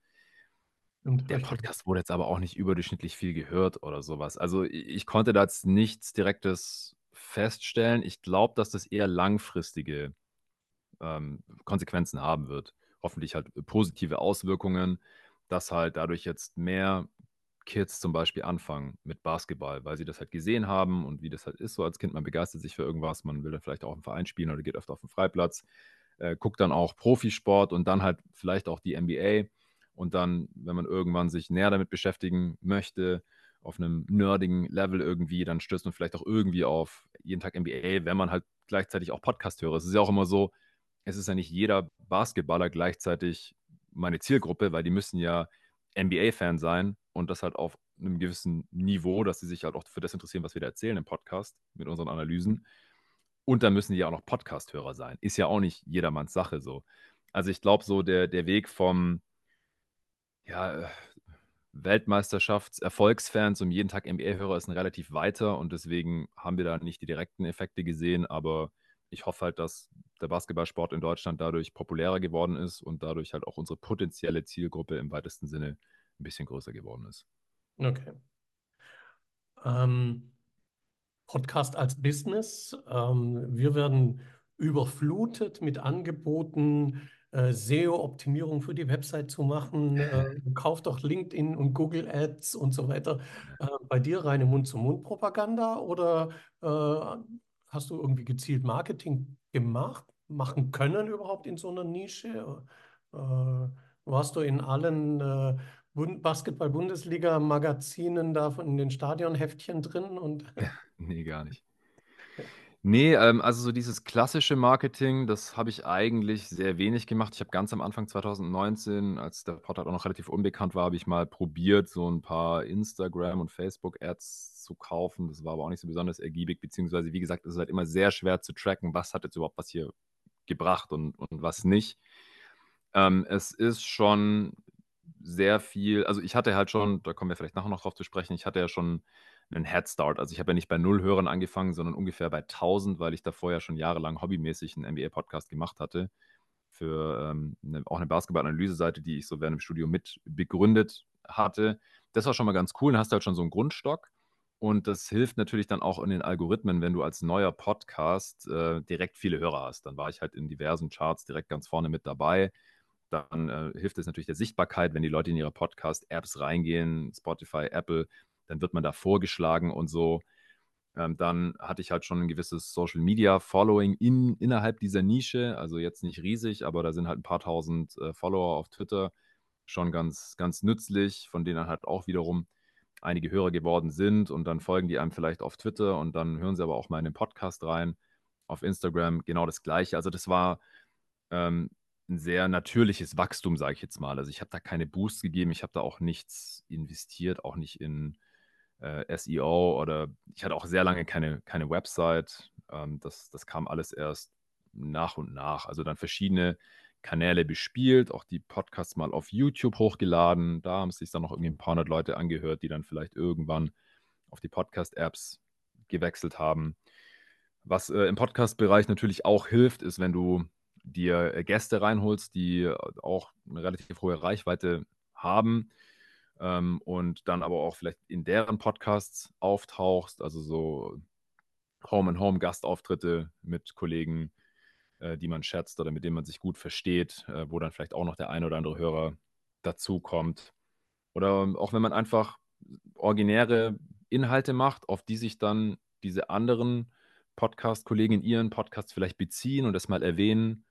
A: Der Podcast wurde jetzt aber auch nicht überdurchschnittlich viel gehört oder sowas. Also ich konnte da jetzt nichts Direktes feststellen. Ich glaube, dass das eher langfristige ähm, Konsequenzen haben wird. Hoffentlich halt positive Auswirkungen, dass halt dadurch jetzt mehr Kids zum Beispiel anfangen mit Basketball, weil sie das halt gesehen haben und wie das halt ist, so als Kind, man begeistert sich für irgendwas, man will dann vielleicht auch im Verein spielen oder geht öfter auf den Freiplatz, äh, guckt dann auch Profisport und dann halt vielleicht auch die NBA und dann, wenn man irgendwann sich näher damit beschäftigen möchte, auf einem nerdigen Level irgendwie, dann stößt man vielleicht auch irgendwie auf jeden Tag NBA, wenn man halt gleichzeitig auch Podcast höre. Es ist ja auch immer so, es ist ja nicht jeder Basketballer gleichzeitig meine Zielgruppe, weil die müssen ja NBA-Fan sein und das halt auf einem gewissen Niveau, dass sie sich halt auch für das interessieren, was wir da erzählen im Podcast mit unseren Analysen. Und dann müssen die ja auch noch Podcast-Hörer sein. Ist ja auch nicht jedermanns Sache so. Also ich glaube, so der, der Weg vom ja, Weltmeisterschafts-Erfolgsfans um jeden Tag NBA-Hörer ist ein relativ weiter und deswegen haben wir da nicht die direkten Effekte gesehen, aber ich hoffe halt, dass der Basketballsport in Deutschland dadurch populärer geworden ist und dadurch halt auch unsere potenzielle Zielgruppe im weitesten Sinne ein bisschen größer geworden ist.
C: Okay. Ähm, Podcast als Business. Ähm, wir werden überflutet mit Angeboten, äh, SEO-Optimierung für die Website zu machen. Äh, <laughs> kauf doch LinkedIn und Google Ads und so weiter. Äh, bei dir reine Mund-zu-Mund-Propaganda oder äh, hast du irgendwie gezielt Marketing gemacht, machen können überhaupt in so einer Nische? Äh, warst du in allen äh, Basketball-Bundesliga-Magazinen da in den Stadionheftchen drin? Und <laughs>
A: nee, gar nicht. Nee, ähm, also so dieses klassische Marketing, das habe ich eigentlich sehr wenig gemacht. Ich habe ganz am Anfang 2019, als der Podcast auch noch relativ unbekannt war, habe ich mal probiert, so ein paar Instagram- und Facebook-Ads zu kaufen. Das war aber auch nicht so besonders ergiebig, beziehungsweise, wie gesagt, es ist halt immer sehr schwer zu tracken, was hat jetzt überhaupt was hier gebracht und, und was nicht. Ähm, es ist schon sehr viel, also ich hatte halt schon, da kommen wir vielleicht nachher noch drauf zu sprechen, ich hatte ja schon einen Head Start. Also ich habe ja nicht bei null Hörern angefangen, sondern ungefähr bei 1000, weil ich davor ja schon jahrelang hobbymäßig einen NBA-Podcast gemacht hatte. Für ähm, eine, auch eine Basketball-Analyse-Seite, die ich so während dem Studio mit begründet hatte. Das war schon mal ganz cool. Dann hast du halt schon so einen Grundstock. Und das hilft natürlich dann auch in den Algorithmen, wenn du als neuer Podcast äh, direkt viele Hörer hast. Dann war ich halt in diversen Charts direkt ganz vorne mit dabei. Dann äh, hilft es natürlich der Sichtbarkeit, wenn die Leute in ihre Podcast-Apps reingehen, Spotify, Apple, dann wird man da vorgeschlagen und so. Ähm, dann hatte ich halt schon ein gewisses Social Media Following in, innerhalb dieser Nische, also jetzt nicht riesig, aber da sind halt ein paar tausend äh, Follower auf Twitter schon ganz, ganz nützlich, von denen halt auch wiederum einige Hörer geworden sind und dann folgen die einem vielleicht auf Twitter und dann hören sie aber auch mal in den Podcast rein. Auf Instagram genau das Gleiche. Also das war ähm, ein sehr natürliches Wachstum, sage ich jetzt mal. Also ich habe da keine Boosts gegeben, ich habe da auch nichts investiert, auch nicht in äh, SEO oder ich hatte auch sehr lange keine, keine Website. Ähm, das, das kam alles erst nach und nach. Also dann verschiedene Kanäle bespielt, auch die Podcasts mal auf YouTube hochgeladen. Da haben sich dann noch irgendwie ein paar hundert Leute angehört, die dann vielleicht irgendwann auf die Podcast-Apps gewechselt haben. Was äh, im Podcast-Bereich natürlich auch hilft, ist, wenn du dir äh, Gäste reinholst, die auch eine relativ hohe Reichweite haben ähm, und dann aber auch vielleicht in deren Podcasts auftauchst, also so Home-and-Home-Gastauftritte mit Kollegen, äh, die man schätzt oder mit denen man sich gut versteht, äh, wo dann vielleicht auch noch der eine oder andere Hörer dazukommt. Oder auch wenn man einfach originäre Inhalte macht, auf die sich dann diese anderen Podcast-Kollegen in ihren Podcasts vielleicht beziehen und das mal erwähnen.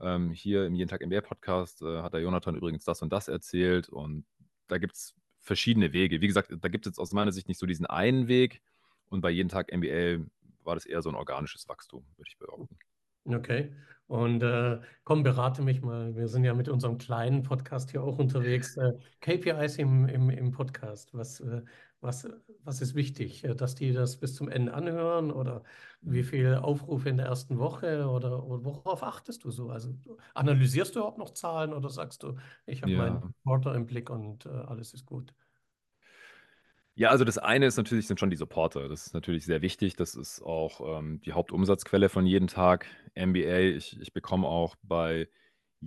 A: Ähm, hier im Jeden Tag MBA Podcast äh, hat der Jonathan übrigens das und das erzählt und da gibt es verschiedene Wege. Wie gesagt, da gibt es jetzt aus meiner Sicht nicht so diesen einen Weg. Und bei jeden Tag MBA war das eher so ein organisches Wachstum, würde ich behaupten.
C: Okay. Und äh, komm, berate mich mal. Wir sind ja mit unserem kleinen Podcast hier auch unterwegs. Äh, KPIs im, im, im Podcast. Was, äh, was, was ist wichtig? Äh, dass die das bis zum Ende anhören oder wie mhm. viele Aufrufe in der ersten Woche oder, oder worauf achtest du so? Also analysierst du überhaupt noch Zahlen oder sagst du, ich habe ja. meinen Porter im Blick und äh, alles ist gut?
A: Ja, also das eine ist natürlich, sind schon die Supporter. Das ist natürlich sehr wichtig. Das ist auch ähm, die Hauptumsatzquelle von jedem Tag. MBA, ich, ich bekomme auch bei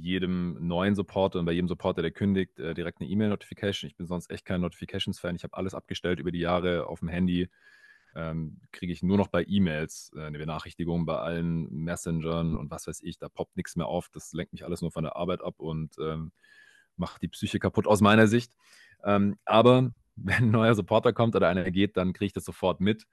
A: jedem neuen Supporter und bei jedem Supporter, der kündigt, äh, direkt eine E-Mail-Notification. Ich bin sonst echt kein Notifications-Fan. Ich habe alles abgestellt über die Jahre auf dem Handy. Ähm, kriege ich nur noch bei E-Mails äh, eine Benachrichtigung bei allen Messengern und was weiß ich. Da poppt nichts mehr auf. Das lenkt mich alles nur von der Arbeit ab und ähm, macht die Psyche kaputt aus meiner Sicht. Ähm, aber <laughs> wenn ein neuer Supporter kommt oder einer geht, dann kriege ich das sofort mit.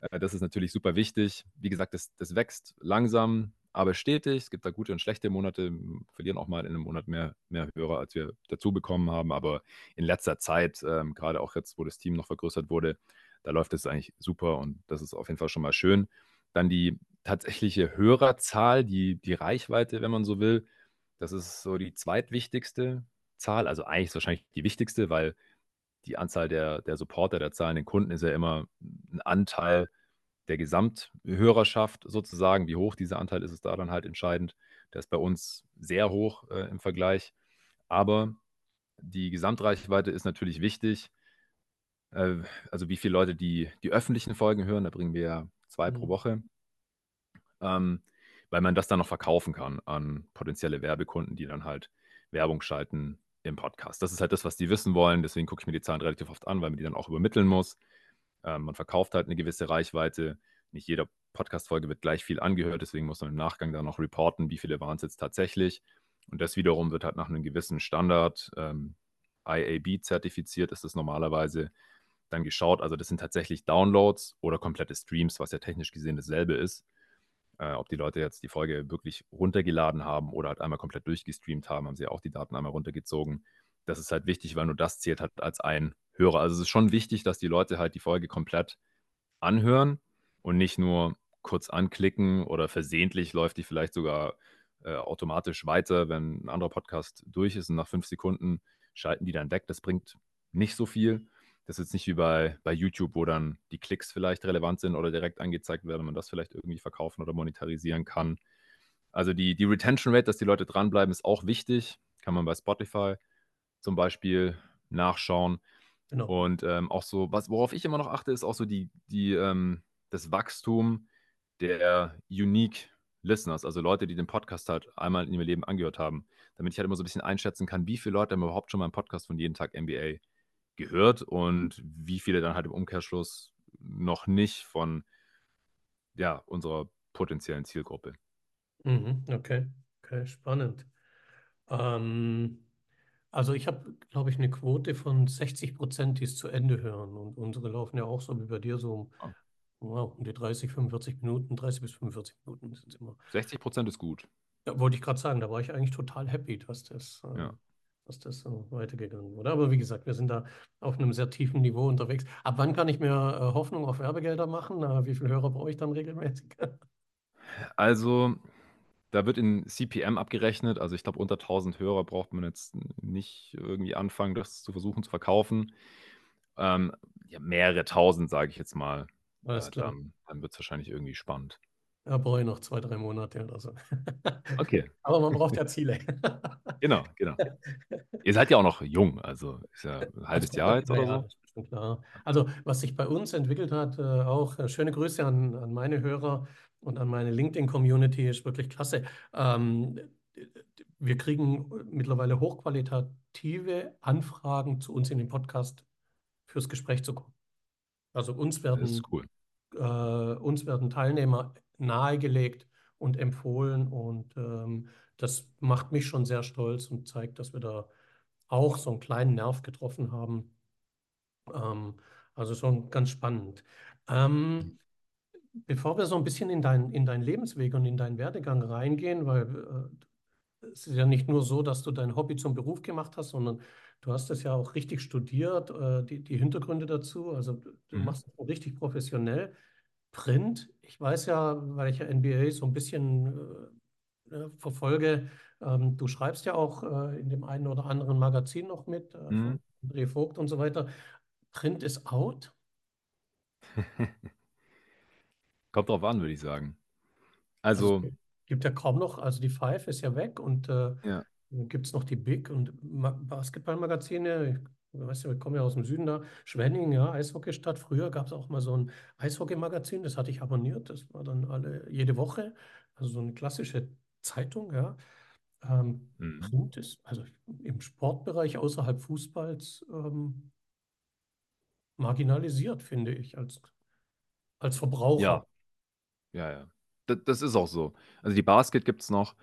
A: Äh, das ist natürlich super wichtig. Wie gesagt, das, das wächst langsam, aber stetig. Es gibt da gute und schlechte Monate, wir verlieren auch mal in einem Monat mehr, mehr Hörer, als wir dazu bekommen haben. Aber in letzter Zeit, ähm, gerade auch jetzt, wo das Team noch vergrößert wurde, da läuft es eigentlich super und das ist auf jeden Fall schon mal schön. Dann die tatsächliche Hörerzahl, die, die Reichweite, wenn man so will, das ist so die zweitwichtigste Zahl. Also eigentlich ist wahrscheinlich die wichtigste, weil die Anzahl der, der Supporter, der zahlenden Kunden ist ja immer ein Anteil der Gesamthörerschaft sozusagen. Wie hoch dieser Anteil ist, ist da dann halt entscheidend. Der ist bei uns sehr hoch äh, im Vergleich. Aber die Gesamtreichweite ist natürlich wichtig. Äh, also wie viele Leute die, die öffentlichen Folgen hören, da bringen wir ja zwei mhm. pro Woche. Ähm, weil man das dann noch verkaufen kann an potenzielle Werbekunden, die dann halt Werbung schalten im Podcast. Das ist halt das, was die wissen wollen. Deswegen gucke ich mir die Zahlen relativ oft an, weil man die dann auch übermitteln muss. Ähm, man verkauft halt eine gewisse Reichweite. Nicht jede Podcast-Folge wird gleich viel angehört, deswegen muss man im Nachgang dann noch reporten, wie viele waren es jetzt tatsächlich. Und das wiederum wird halt nach einem gewissen Standard ähm, IAB zertifiziert, ist das normalerweise dann geschaut. Also das sind tatsächlich Downloads oder komplette Streams, was ja technisch gesehen dasselbe ist. Äh, ob die Leute jetzt die Folge wirklich runtergeladen haben oder halt einmal komplett durchgestreamt haben, haben sie auch die Daten einmal runtergezogen. Das ist halt wichtig, weil nur das zählt halt als ein Hörer. Also es ist schon wichtig, dass die Leute halt die Folge komplett anhören und nicht nur kurz anklicken oder versehentlich läuft die vielleicht sogar äh, automatisch weiter, wenn ein anderer Podcast durch ist und nach fünf Sekunden schalten die dann weg. Das bringt nicht so viel. Das ist jetzt nicht wie bei, bei YouTube, wo dann die Klicks vielleicht relevant sind oder direkt angezeigt werden, man das vielleicht irgendwie verkaufen oder monetarisieren kann. Also die, die Retention Rate, dass die Leute dranbleiben, ist auch wichtig. Kann man bei Spotify zum Beispiel nachschauen. Genau. Und ähm, auch so, was, worauf ich immer noch achte, ist auch so die, die, ähm, das Wachstum der Unique Listeners, also Leute, die den Podcast halt einmal in ihrem Leben angehört haben, damit ich halt immer so ein bisschen einschätzen kann, wie viele Leute haben überhaupt schon mal einen Podcast von jeden Tag NBA gehört und wie viele dann halt im Umkehrschluss noch nicht von ja, unserer potenziellen Zielgruppe.
C: Mhm, okay, okay, spannend. Ähm, also ich habe, glaube ich, eine Quote von 60 Prozent, die es zu Ende hören. Und unsere laufen ja auch so wie bei dir so um, oh. wow, um die 30, 45 Minuten, 30 bis 45 Minuten sind immer.
A: 60 Prozent ist gut.
C: Ja, wollte ich gerade sagen, da war ich eigentlich total happy, dass das, äh, ja. dass das so weitergegangen wurde. Aber wie gesagt, wir sind da auf einem sehr tiefen Niveau unterwegs. Ab wann kann ich mir äh, Hoffnung auf Werbegelder machen? Äh, wie viele Hörer brauche ich dann regelmäßig?
A: Also da wird in CPM abgerechnet. Also ich glaube, unter 1000 Hörer braucht man jetzt nicht irgendwie anfangen, das zu versuchen zu verkaufen. Ähm, ja, mehrere tausend, sage ich jetzt mal. Alles äh, klar. Dann, dann wird es wahrscheinlich irgendwie spannend.
C: Ja, brauche ich noch zwei, drei Monate oder so.
A: Okay. <laughs>
C: Aber man braucht ja Ziele. <laughs>
A: genau, genau. Ihr seid ja auch noch jung, also ist ja ein halbes Jahr jetzt oder so.
C: Ja, klar. Also, was sich bei uns entwickelt hat, äh, auch äh, schöne Grüße an, an meine Hörer und an meine LinkedIn-Community ist wirklich klasse. Ähm, wir kriegen mittlerweile hochqualitative Anfragen zu uns in den Podcast fürs Gespräch zu kommen. Also uns werden,
A: cool.
C: äh, uns werden Teilnehmer nahegelegt und empfohlen und ähm, das macht mich schon sehr stolz und zeigt, dass wir da auch so einen kleinen Nerv getroffen haben. Ähm, also schon ganz spannend. Ähm, mhm bevor wir so ein bisschen in, dein, in deinen Lebensweg und in deinen Werdegang reingehen, weil äh, es ist ja nicht nur so, dass du dein Hobby zum Beruf gemacht hast, sondern du hast es ja auch richtig studiert, äh, die, die Hintergründe dazu. Also du mhm. machst es richtig professionell. Print, ich weiß ja, weil ich ja NBA so ein bisschen äh, äh, verfolge, ähm, du schreibst ja auch äh, in dem einen oder anderen Magazin noch mit, äh, mhm. André Vogt und so weiter. Print ist out. <laughs>
A: Kommt drauf an, würde ich sagen.
C: Also, Also, es gibt ja kaum noch, also die Five ist ja weg und äh,
A: ja.
C: gibt es noch die Big und Ma Basketballmagazine. Ich weiß ja, wir kommen ja aus dem Süden da. Schwenning, ja, Eishockeystadt. Früher gab es auch mal so ein Eishockeymagazin, das hatte ich abonniert. Das war dann alle jede Woche. Also so eine klassische Zeitung, ja. Ähm, Mhm. Print ist, also im Sportbereich außerhalb Fußballs ähm, marginalisiert, finde ich, als, als Verbraucher.
A: Ja, ja, ja. Das, das ist auch so. Also die Basket gibt es noch.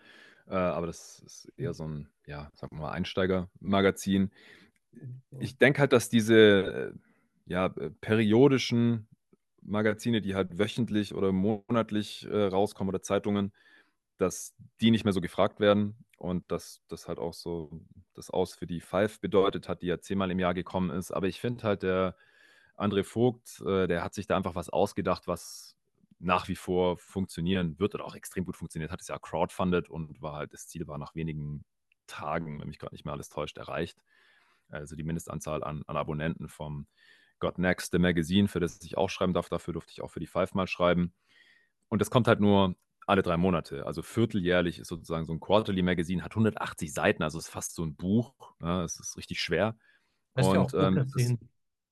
A: Äh, aber das ist eher so ein, ja, sagen wir mal, Einsteiger-Magazin. Ich denke halt, dass diese äh, ja, äh, periodischen Magazine, die halt wöchentlich oder monatlich äh, rauskommen oder Zeitungen, dass die nicht mehr so gefragt werden und dass das halt auch so das Aus für die Five bedeutet hat, die ja zehnmal im Jahr gekommen ist. Aber ich finde halt, der André Vogt, äh, der hat sich da einfach was ausgedacht, was nach wie vor funktionieren wird oder auch extrem gut funktioniert hat. Es ja crowdfunded und war halt, das Ziel war nach wenigen Tagen, wenn mich gerade nicht mehr alles täuscht, erreicht. Also die Mindestanzahl an, an Abonnenten vom Got Next, the Magazine, für das ich auch schreiben darf. Dafür durfte ich auch für die Five mal schreiben. Und das kommt halt nur alle drei Monate. Also vierteljährlich ist sozusagen so ein Quarterly Magazine, hat 180 Seiten, also ist fast so ein Buch. Ja, es ist richtig schwer.
C: Das ist und ja ähm,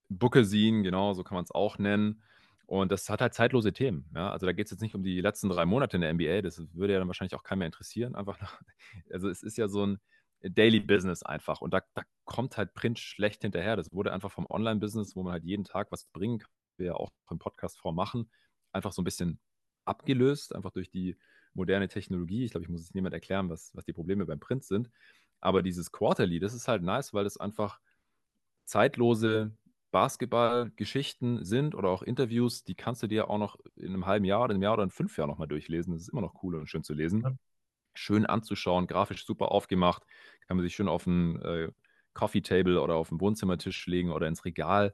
A: Bookersine, genau, so kann man es auch nennen. Und das hat halt zeitlose Themen. Ja? Also da geht es jetzt nicht um die letzten drei Monate in der NBA, das würde ja dann wahrscheinlich auch keinen mehr interessieren. Einfach nach, <laughs> also es ist ja so ein Daily Business einfach. Und da, da kommt halt Print schlecht hinterher. Das wurde einfach vom Online-Business, wo man halt jeden Tag was bringen kann, wir ja auch im Podcast-Form machen, einfach so ein bisschen abgelöst, einfach durch die moderne Technologie. Ich glaube, ich muss es niemand erklären, was, was die Probleme beim Print sind. Aber dieses Quarterly, das ist halt nice, weil das einfach zeitlose Basketball-Geschichten sind oder auch Interviews, die kannst du dir auch noch in einem halben Jahr oder einem Jahr oder in fünf Jahren nochmal durchlesen. Das ist immer noch cool und schön zu lesen. Ja. Schön anzuschauen, grafisch super aufgemacht. Kann man sich schön auf ein äh, Coffee Table oder auf den Wohnzimmertisch legen oder ins Regal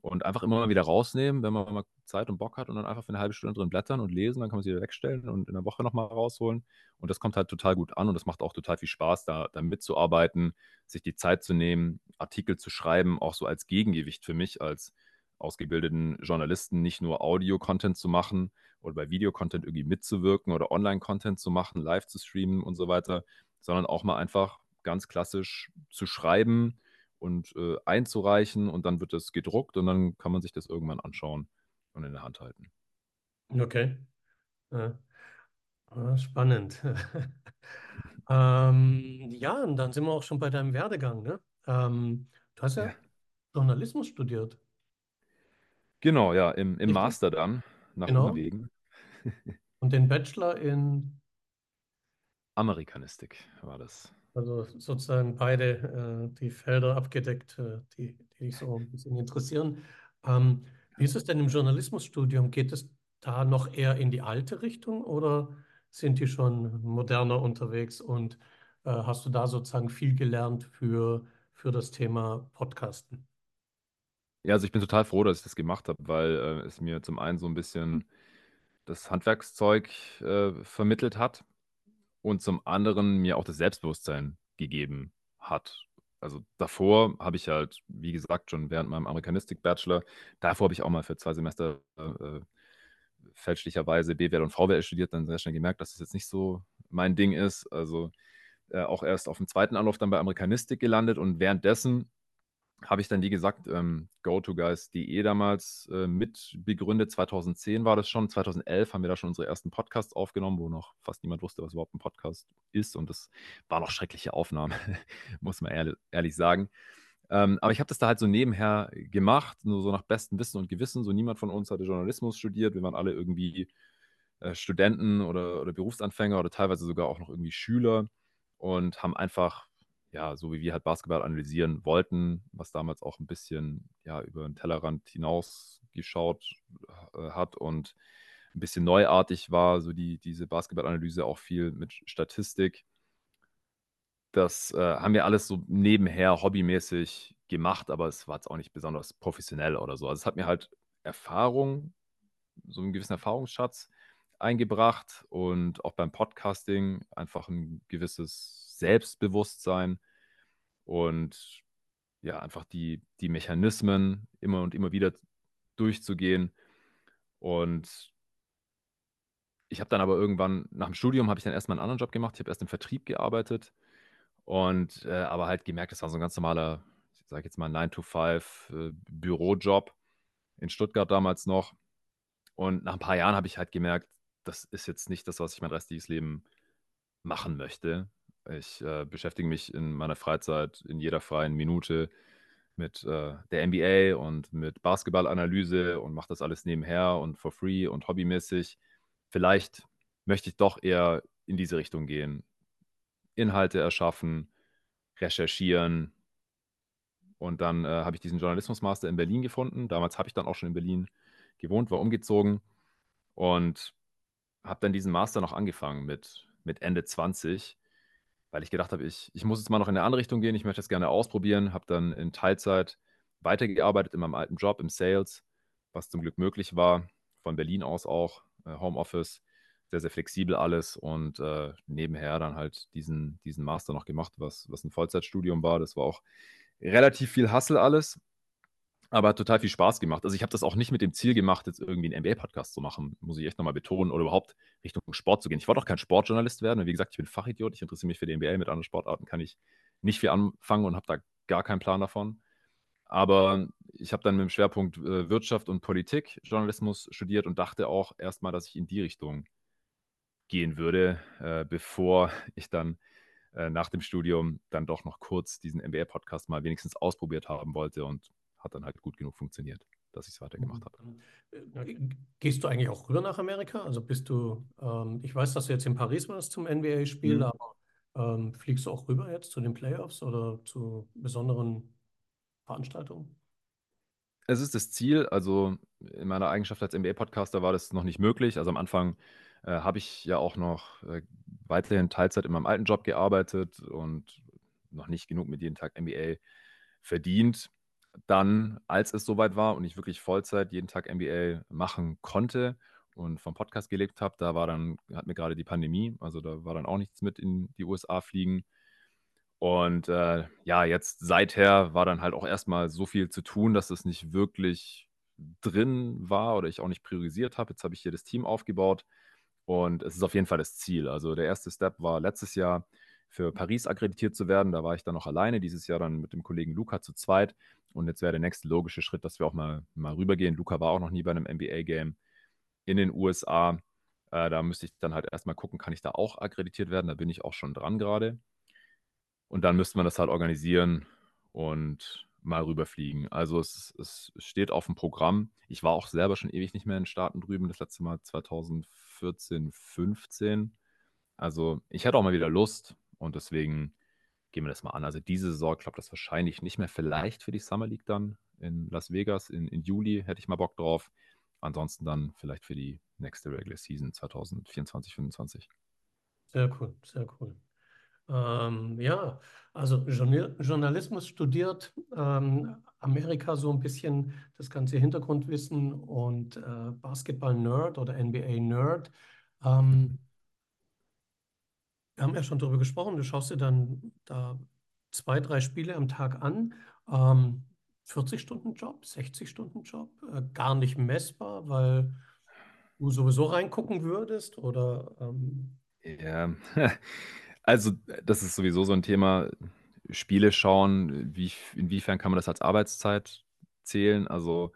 A: und einfach immer mal wieder rausnehmen, wenn man mal Zeit und Bock hat und dann einfach für eine halbe Stunde drin blättern und lesen, dann kann man sie wieder wegstellen und in der Woche nochmal rausholen. Und das kommt halt total gut an und das macht auch total viel Spaß, da, da mitzuarbeiten, sich die Zeit zu nehmen, Artikel zu schreiben, auch so als Gegengewicht für mich als ausgebildeten Journalisten, nicht nur Audio-Content zu machen oder bei Videocontent irgendwie mitzuwirken oder Online-Content zu machen, live zu streamen und so weiter, sondern auch mal einfach ganz klassisch zu schreiben, und äh, einzureichen und dann wird es gedruckt und dann kann man sich das irgendwann anschauen und in der Hand halten.
C: Okay. Ja. Ah, spannend. <laughs> ähm, ja, und dann sind wir auch schon bei deinem Werdegang. Ne? Ähm, du hast ja, ja, Journalismus studiert.
A: Genau, ja, im, im Master dann, nach genau. Umwegen. <laughs>
C: und den Bachelor in
A: Amerikanistik war das.
C: Also sozusagen beide äh, die Felder abgedeckt, äh, die, die dich so ein bisschen interessieren. Ähm, wie ist es denn im Journalismusstudium? Geht es da noch eher in die alte Richtung oder sind die schon moderner unterwegs und äh, hast du da sozusagen viel gelernt für, für das Thema Podcasten?
A: Ja, also ich bin total froh, dass ich das gemacht habe, weil äh, es mir zum einen so ein bisschen das Handwerkszeug äh, vermittelt hat und zum anderen mir auch das Selbstbewusstsein gegeben hat. Also davor habe ich halt, wie gesagt, schon während meinem Amerikanistik-Bachelor, davor habe ich auch mal für zwei Semester äh, fälschlicherweise BWL und VWL studiert, dann sehr schnell gemerkt, dass das jetzt nicht so mein Ding ist. Also äh, auch erst auf dem zweiten Anlauf dann bei Amerikanistik gelandet und währenddessen habe ich dann, wie gesagt, ähm, GoToGuys.de damals äh, mit begründet. 2010 war das schon. 2011 haben wir da schon unsere ersten Podcasts aufgenommen, wo noch fast niemand wusste, was überhaupt ein Podcast ist. Und das war noch schreckliche Aufnahmen, <laughs> muss man ehrlich, ehrlich sagen. Ähm, aber ich habe das da halt so nebenher gemacht, nur so nach bestem Wissen und Gewissen. So niemand von uns hatte Journalismus studiert. Wir waren alle irgendwie äh, Studenten oder, oder Berufsanfänger oder teilweise sogar auch noch irgendwie Schüler und haben einfach ja, so wie wir halt Basketball analysieren wollten, was damals auch ein bisschen ja, über den Tellerrand hinaus geschaut äh, hat und ein bisschen neuartig war, so die, diese Basketballanalyse auch viel mit Statistik. Das äh, haben wir alles so nebenher hobbymäßig gemacht, aber es war jetzt auch nicht besonders professionell oder so. Also es hat mir halt Erfahrung, so einen gewissen Erfahrungsschatz eingebracht und auch beim Podcasting einfach ein gewisses Selbstbewusstsein und ja, einfach die, die Mechanismen immer und immer wieder durchzugehen. Und ich habe dann aber irgendwann, nach dem Studium habe ich dann erstmal einen anderen Job gemacht. Ich habe erst im Vertrieb gearbeitet und äh, aber halt gemerkt, das war so ein ganz normaler, ich sage jetzt mal 9-to-5 äh, in Stuttgart damals noch. Und nach ein paar Jahren habe ich halt gemerkt, das ist jetzt nicht das, was ich mein restliches Leben machen möchte. Ich äh, beschäftige mich in meiner Freizeit in jeder freien Minute mit äh, der NBA und mit Basketballanalyse und mache das alles nebenher und for free und hobbymäßig. Vielleicht möchte ich doch eher in diese Richtung gehen. Inhalte erschaffen, recherchieren. Und dann äh, habe ich diesen Journalismusmaster in Berlin gefunden. Damals habe ich dann auch schon in Berlin gewohnt, war umgezogen und habe dann diesen Master noch angefangen mit, mit Ende 20, weil ich gedacht habe, ich, ich muss jetzt mal noch in eine andere Richtung gehen, ich möchte das gerne ausprobieren, habe dann in Teilzeit weitergearbeitet in meinem alten Job im Sales, was zum Glück möglich war, von Berlin aus auch, äh, Homeoffice, sehr, sehr flexibel alles und äh, nebenher dann halt diesen, diesen Master noch gemacht, was, was ein Vollzeitstudium war. Das war auch relativ viel Hassel alles, aber hat total viel Spaß gemacht. Also ich habe das auch nicht mit dem Ziel gemacht, jetzt irgendwie einen NBA-Podcast zu machen, muss ich echt nochmal betonen, oder überhaupt Richtung Sport zu gehen. Ich wollte auch kein Sportjournalist werden. Wie gesagt, ich bin Fachidiot, ich interessiere mich für die NBA, mit anderen Sportarten kann ich nicht viel anfangen und habe da gar keinen Plan davon. Aber ich habe dann mit dem Schwerpunkt äh, Wirtschaft und Politik Journalismus studiert und dachte auch erstmal, dass ich in die Richtung gehen würde, äh, bevor ich dann äh, nach dem Studium dann doch noch kurz diesen MBA-Podcast mal wenigstens ausprobiert haben wollte und hat dann halt gut genug funktioniert, dass ich es weitergemacht habe.
C: Äh, gehst du eigentlich auch rüber nach Amerika? Also bist du, ähm, ich weiß, dass du jetzt in Paris warst zum NBA-Spiel, mhm. aber ähm, fliegst du auch rüber jetzt zu den Playoffs oder zu besonderen Veranstaltungen?
A: Es ist das Ziel. Also in meiner Eigenschaft als MBA-Podcaster war das noch nicht möglich. Also am Anfang äh, habe ich ja auch noch äh, weiterhin Teilzeit in meinem alten Job gearbeitet und noch nicht genug mit jedem Tag MBA verdient. Dann, als es soweit war und ich wirklich Vollzeit jeden Tag MBA machen konnte und vom Podcast gelebt habe, da war dann, hat mir gerade die Pandemie, also da war dann auch nichts mit in die USA fliegen. Und äh, ja, jetzt seither war dann halt auch erstmal so viel zu tun, dass es nicht wirklich drin war oder ich auch nicht priorisiert habe. Jetzt habe ich hier das Team aufgebaut und es ist auf jeden Fall das Ziel. Also der erste Step war letztes Jahr für Paris akkreditiert zu werden. Da war ich dann noch alleine, dieses Jahr dann mit dem Kollegen Luca zu zweit. Und jetzt wäre der nächste logische Schritt, dass wir auch mal, mal rübergehen. Luca war auch noch nie bei einem NBA-Game in den USA. Äh, da müsste ich dann halt erstmal gucken, kann ich da auch akkreditiert werden? Da bin ich auch schon dran gerade. Und dann müsste man das halt organisieren und mal rüberfliegen. Also es, es steht auf dem Programm. Ich war auch selber schon ewig nicht mehr in den Staaten drüben, das letzte Mal 2014, 15. Also ich hätte auch mal wieder Lust und deswegen gehen wir das mal an. Also diese Saison klappt das wahrscheinlich nicht mehr. Vielleicht für die Summer League dann in Las Vegas in, in Juli hätte ich mal Bock drauf. Ansonsten dann vielleicht für die nächste Regular Season 2024, 2025.
C: Sehr cool, sehr cool. Ähm, ja, also Journalismus studiert, ähm, Amerika so ein bisschen das ganze Hintergrundwissen und äh, Basketball-Nerd oder NBA-Nerd. Ähm, wir haben ja schon darüber gesprochen, du schaust dir dann da zwei, drei Spiele am Tag an. Ähm, 40-Stunden-Job, 60-Stunden-Job, äh, gar nicht messbar, weil du sowieso reingucken würdest oder ähm,
A: ja, <laughs> Also, das ist sowieso so ein Thema. Spiele schauen, wie, inwiefern kann man das als Arbeitszeit zählen? Also,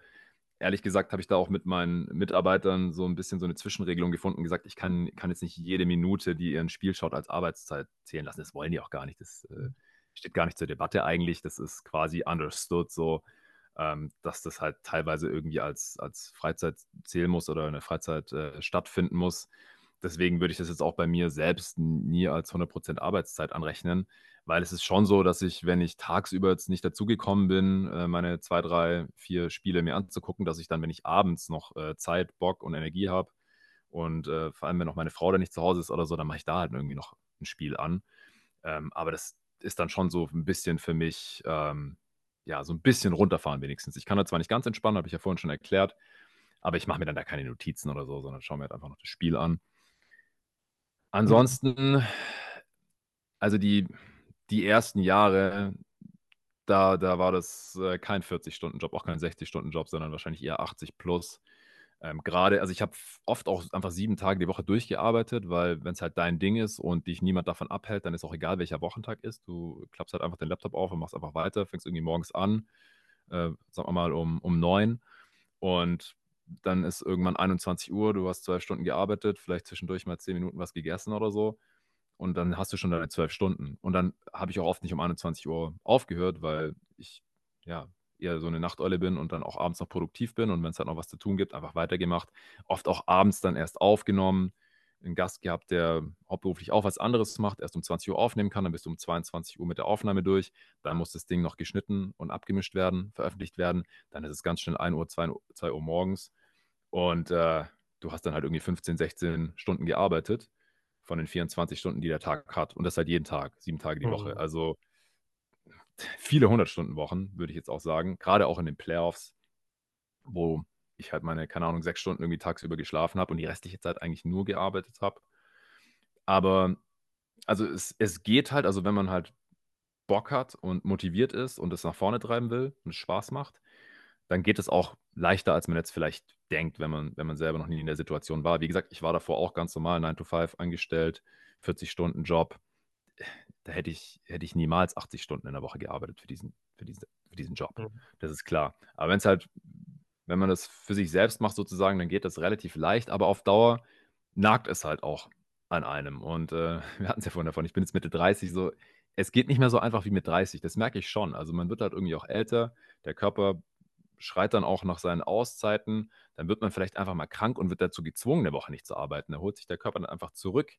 A: ehrlich gesagt, habe ich da auch mit meinen Mitarbeitern so ein bisschen so eine Zwischenregelung gefunden und gesagt, ich kann, kann jetzt nicht jede Minute, die ihr ein Spiel schaut, als Arbeitszeit zählen lassen. Das wollen die auch gar nicht. Das äh, steht gar nicht zur Debatte eigentlich. Das ist quasi understood so, ähm, dass das halt teilweise irgendwie als, als Freizeit zählen muss oder eine Freizeit äh, stattfinden muss deswegen würde ich das jetzt auch bei mir selbst nie als 100% Arbeitszeit anrechnen, weil es ist schon so, dass ich, wenn ich tagsüber jetzt nicht dazugekommen bin, äh, meine zwei, drei, vier Spiele mir anzugucken, dass ich dann, wenn ich abends noch äh, Zeit, Bock und Energie habe und äh, vor allem, wenn noch meine Frau da nicht zu Hause ist oder so, dann mache ich da halt irgendwie noch ein Spiel an. Ähm, aber das ist dann schon so ein bisschen für mich, ähm, ja, so ein bisschen runterfahren wenigstens. Ich kann da zwar nicht ganz entspannen, habe ich ja vorhin schon erklärt, aber ich mache mir dann da keine Notizen oder so, sondern schaue mir halt einfach noch das Spiel an. Ansonsten, also die, die ersten Jahre, da, da war das äh, kein 40-Stunden-Job, auch kein 60-Stunden-Job, sondern wahrscheinlich eher 80 plus. Ähm, Gerade, also ich habe oft auch einfach sieben Tage die Woche durchgearbeitet, weil wenn es halt dein Ding ist und dich niemand davon abhält, dann ist auch egal, welcher Wochentag ist. Du klappst halt einfach den Laptop auf und machst einfach weiter, fängst irgendwie morgens an, äh, sagen wir mal um, um neun und dann ist irgendwann 21 Uhr, du hast zwölf Stunden gearbeitet, vielleicht zwischendurch mal zehn Minuten was gegessen oder so. Und dann hast du schon deine zwölf Stunden. Und dann habe ich auch oft nicht um 21 Uhr aufgehört, weil ich ja eher so eine Nachteule bin und dann auch abends noch produktiv bin. Und wenn es halt noch was zu tun gibt, einfach weitergemacht. Oft auch abends dann erst aufgenommen, einen Gast gehabt, der hauptberuflich auch was anderes macht, erst um 20 Uhr aufnehmen kann, dann bist du um 22 Uhr mit der Aufnahme durch, dann muss das Ding noch geschnitten und abgemischt werden, veröffentlicht werden, dann ist es ganz schnell 1 Uhr, 2, 2 Uhr morgens. Und äh, du hast dann halt irgendwie 15, 16 Stunden gearbeitet von den 24 Stunden, die der Tag hat und das halt jeden Tag, sieben Tage die Woche.
C: Mhm.
A: Also viele 100-Stunden-Wochen, würde ich jetzt auch sagen, gerade auch in den Playoffs, wo ich halt meine, keine Ahnung, sechs Stunden irgendwie tagsüber geschlafen habe und die restliche Zeit eigentlich nur gearbeitet habe. Aber also es, es geht halt, also wenn man halt Bock hat und motiviert ist und es nach vorne treiben will und es Spaß macht, dann geht es auch leichter, als man jetzt vielleicht denkt, wenn man, wenn man selber noch nie in der Situation war. Wie gesagt, ich war davor auch ganz normal 9 to 5 angestellt, 40 Stunden Job. Da hätte ich, hätte ich niemals 80 Stunden in der Woche gearbeitet für diesen, für diesen, für diesen Job.
C: Mhm.
A: Das ist klar. Aber wenn es halt wenn man das für sich selbst macht, sozusagen, dann geht das relativ leicht, aber auf Dauer nagt es halt auch an einem. Und äh, <laughs> wir hatten es ja vorhin davon, ich bin jetzt Mitte 30, so, es geht nicht mehr so einfach wie mit 30, das merke ich schon. Also man wird halt irgendwie auch älter, der Körper schreit dann auch nach seinen Auszeiten, dann wird man vielleicht einfach mal krank und wird dazu gezwungen, eine Woche nicht zu arbeiten. Da holt sich der Körper dann einfach zurück,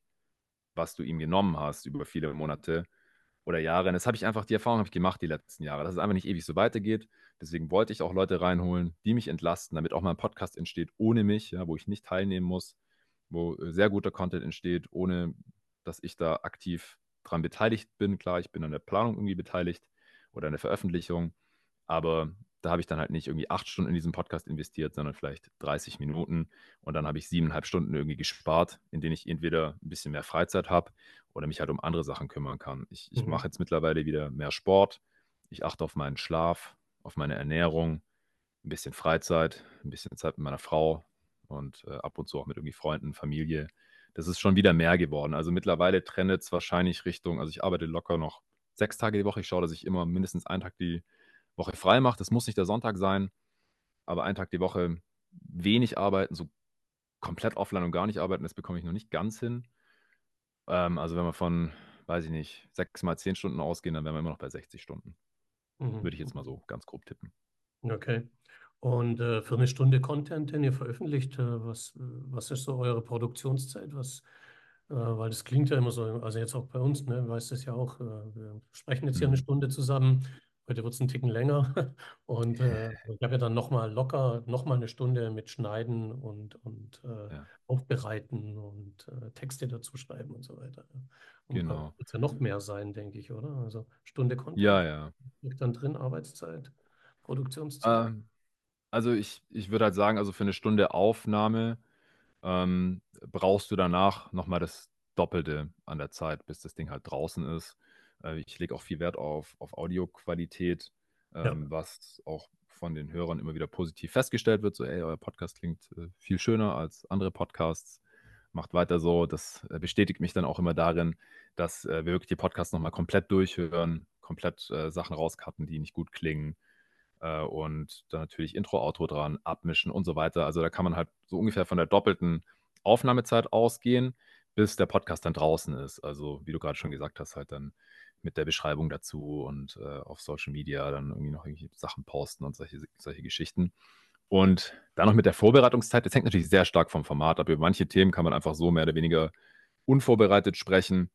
A: was du ihm genommen hast über viele Monate oder Jahre. Und das habe ich einfach, die Erfahrung habe ich gemacht die letzten Jahre, dass es einfach nicht ewig so weitergeht. Deswegen wollte ich auch Leute reinholen, die mich entlasten, damit auch mal ein Podcast entsteht ohne mich, ja, wo ich nicht teilnehmen muss, wo äh, sehr guter Content entsteht, ohne dass ich da aktiv dran beteiligt bin. Klar, ich bin an der Planung irgendwie beteiligt oder an der Veröffentlichung, aber da habe ich dann halt nicht irgendwie acht Stunden in diesen Podcast investiert, sondern vielleicht 30 Minuten. Und dann habe ich siebeneinhalb Stunden irgendwie gespart, in denen ich entweder ein bisschen mehr Freizeit habe oder mich halt um andere Sachen kümmern kann. Ich, ich mhm. mache jetzt mittlerweile wieder mehr Sport. Ich achte auf meinen Schlaf, auf meine Ernährung, ein bisschen Freizeit, ein bisschen Zeit mit meiner Frau und äh, ab und zu auch mit irgendwie Freunden, Familie. Das ist schon wieder mehr geworden. Also mittlerweile trennt es wahrscheinlich Richtung, also ich arbeite locker noch sechs Tage die Woche. Ich schaue, dass ich immer mindestens einen Tag die Woche frei macht. Das muss nicht der Sonntag sein, aber einen Tag die Woche wenig arbeiten, so komplett offline und gar nicht arbeiten, das bekomme ich noch nicht ganz hin. Ähm, also wenn wir von, weiß ich nicht, sechs mal zehn Stunden ausgehen, dann wären wir immer noch bei 60 Stunden. Mhm. Würde ich jetzt mal so ganz grob tippen.
C: Okay. Und äh, für eine Stunde Content, den ihr veröffentlicht, äh, was, was ist so eure Produktionszeit? Was, äh, weil das klingt ja immer so, also jetzt auch bei uns, ne, weißt es ja auch, äh, wir sprechen jetzt mhm. hier eine Stunde zusammen. Heute wird es ein Ticken länger. <laughs> Und äh, <laughs> ich habe ja dann nochmal locker, nochmal eine Stunde mit Schneiden und, und äh, ja. Aufbereiten und äh, Texte dazu schreiben und so weiter. Und
A: genau.
C: Wird es ja noch mehr sein, denke ich, oder? Also Stunde Content.
A: Ja, ja.
C: Liegt dann drin, Arbeitszeit, Produktionszeit.
A: Ähm, also ich, ich würde halt sagen, also für eine Stunde Aufnahme ähm, brauchst du danach nochmal das Doppelte an der Zeit, bis das Ding halt draußen ist. Äh, ich lege auch viel Wert auf, auf Audioqualität, ähm, ja. was auch von den Hörern immer wieder positiv festgestellt wird. So, ey, euer Podcast klingt äh, viel schöner als andere Podcasts. Macht weiter so. Das äh, bestätigt mich dann auch immer darin, dass äh, wir wirklich die Podcasts nochmal komplett durchhören, komplett äh, Sachen rauscutten, die nicht gut klingen. Und dann natürlich Intro, Outro dran, abmischen und so weiter. Also da kann man halt so ungefähr von der doppelten Aufnahmezeit ausgehen, bis der Podcast dann draußen ist. Also wie du gerade schon gesagt hast, halt dann mit der Beschreibung dazu und äh, auf Social Media dann irgendwie noch irgendwie Sachen posten und solche, solche Geschichten. Und dann noch mit der Vorbereitungszeit, das hängt natürlich sehr stark vom Format ab. Über manche Themen kann man einfach so mehr oder weniger unvorbereitet sprechen.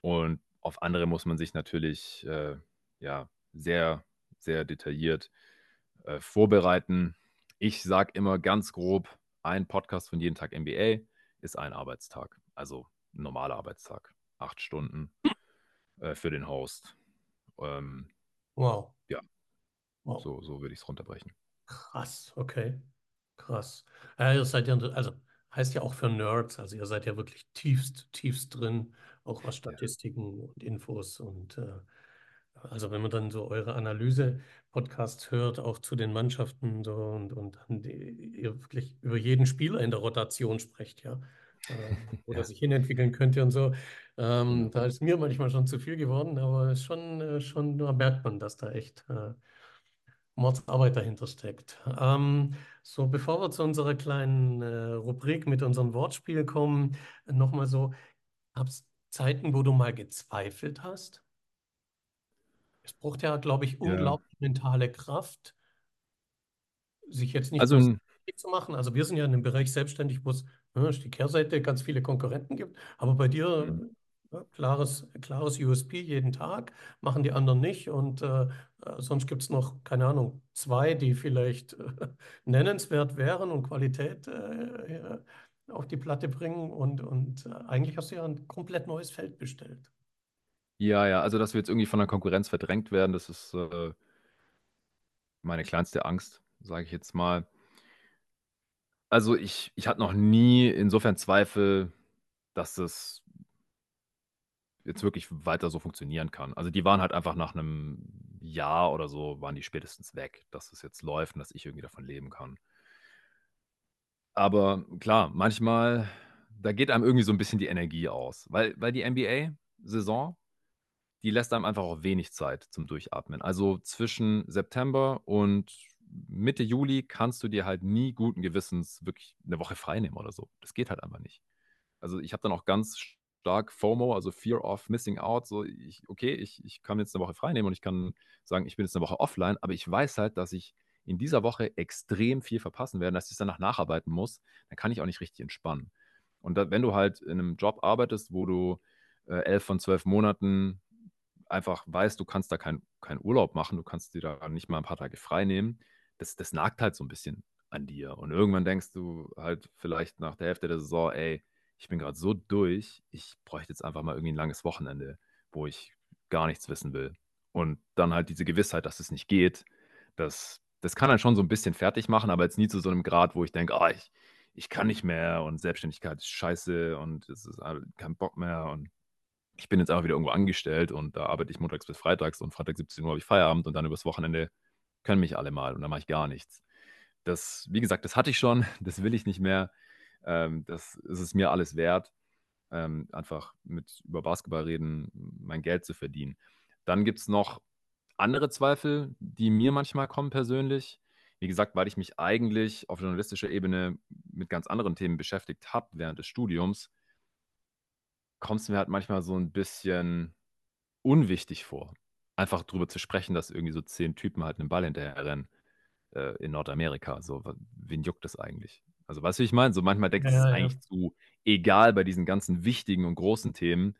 A: Und auf andere muss man sich natürlich äh, ja, sehr, sehr detailliert äh, vorbereiten. Ich sage immer ganz grob, ein Podcast von jeden Tag MBA ist ein Arbeitstag. Also ein normaler Arbeitstag. Acht Stunden äh, für den Host. Ähm,
C: wow.
A: Ja. Wow. So, so würde ich es runterbrechen.
C: Krass, okay. Krass. Ja, ihr seid ja, also heißt ja auch für Nerds, also ihr seid ja wirklich tiefst, tiefst drin, auch was Statistiken ja. und Infos und äh, also wenn man dann so eure Analyse-Podcasts hört, auch zu den Mannschaften so und, und dann die, ihr wirklich über jeden Spieler in der Rotation sprecht, ja wo das sich hinentwickeln könnte und so. Ähm, da ist mir manchmal schon zu viel geworden, aber schon, äh, schon da merkt man, dass da echt äh, Mordsarbeit dahinter steckt. Ähm, so, bevor wir zu unserer kleinen äh, Rubrik mit unserem Wortspiel kommen, nochmal so, gab es Zeiten, wo du mal gezweifelt hast? Es braucht ja, glaube ich, unglaublich ja. mentale Kraft, sich jetzt nicht
A: also,
C: zu machen. Also wir sind ja in einem Bereich selbstständig, wo es ne, die Kehrseite ganz viele Konkurrenten gibt. Aber bei dir
A: Mhm.
C: ja, klares, klares USP jeden Tag, machen die anderen nicht. Und äh, äh, sonst gibt es noch, keine Ahnung, zwei, die vielleicht äh, <laughs> nennenswert wären und Qualität äh, auf die Platte bringen. Und, und äh, eigentlich hast du ja ein komplett neues Feld bestellt.
A: Ja, ja, also dass wir jetzt irgendwie von der Konkurrenz verdrängt werden, das ist äh, meine kleinste Angst, sage ich jetzt mal. Also ich, ich hatte noch nie insofern Zweifel, dass das jetzt wirklich weiter so funktionieren kann. Also die waren halt einfach nach einem Jahr oder so, waren die spätestens weg, dass es jetzt läuft und dass ich irgendwie davon leben kann. Aber klar, manchmal, da geht einem irgendwie so ein bisschen die Energie aus, weil, weil die NBA-Saison, die lässt einem einfach auch wenig Zeit zum Durchatmen. Also zwischen September und Mitte Juli kannst du dir halt nie guten Gewissens wirklich eine Woche frei nehmen oder so. Das geht halt einfach nicht. Also ich habe dann auch ganz stark FOMO, also Fear of Missing Out. So, ich, okay, ich, ich kann jetzt eine Woche frei nehmen und ich kann sagen, ich bin jetzt eine Woche offline, aber ich weiß halt, dass ich in dieser Woche extrem viel verpassen werde, dass ich danach nacharbeiten muss, dann kann ich auch nicht richtig entspannen. Und da, wenn du halt in einem Job arbeitest, wo du äh, elf von zwölf Monaten einfach weißt, du kannst da keinen kein Urlaub machen, du kannst dir da nicht mal ein paar Tage frei nehmen, das, das nagt halt so ein bisschen an dir. Und irgendwann denkst du halt vielleicht nach der Hälfte der Saison, ey, ich bin gerade so durch, ich bräuchte jetzt einfach mal irgendwie ein langes Wochenende, wo ich gar nichts wissen will. Und dann halt diese Gewissheit, dass es nicht geht, das, das kann dann schon so ein bisschen fertig machen, aber jetzt nie zu so einem Grad, wo ich denke, ah, ich, ich kann nicht mehr und Selbstständigkeit ist scheiße und es ist kein Bock mehr und ich bin jetzt einfach wieder irgendwo angestellt und da arbeite ich montags bis freitags und Freitag 17 Uhr habe ich Feierabend und dann übers Wochenende können mich alle mal und dann mache ich gar nichts. Das, wie gesagt, das hatte ich schon, <laughs> das will ich nicht mehr. Ähm, das ist es mir alles wert, ähm, einfach mit über Basketball reden, mein Geld zu verdienen. Dann gibt es noch andere Zweifel, die mir manchmal kommen persönlich. Wie gesagt, weil ich mich eigentlich auf journalistischer Ebene mit ganz anderen Themen beschäftigt habe während des Studiums, kommt es mir halt manchmal so ein bisschen unwichtig vor, einfach drüber zu sprechen, dass irgendwie so zehn Typen halt einen Ball hinterher rennen äh, in Nordamerika. So, wen juckt das eigentlich? Also, weißt du, wie ich meine? So manchmal denke ich, ja, es ist ja. eigentlich zu egal bei diesen ganzen wichtigen und großen Themen,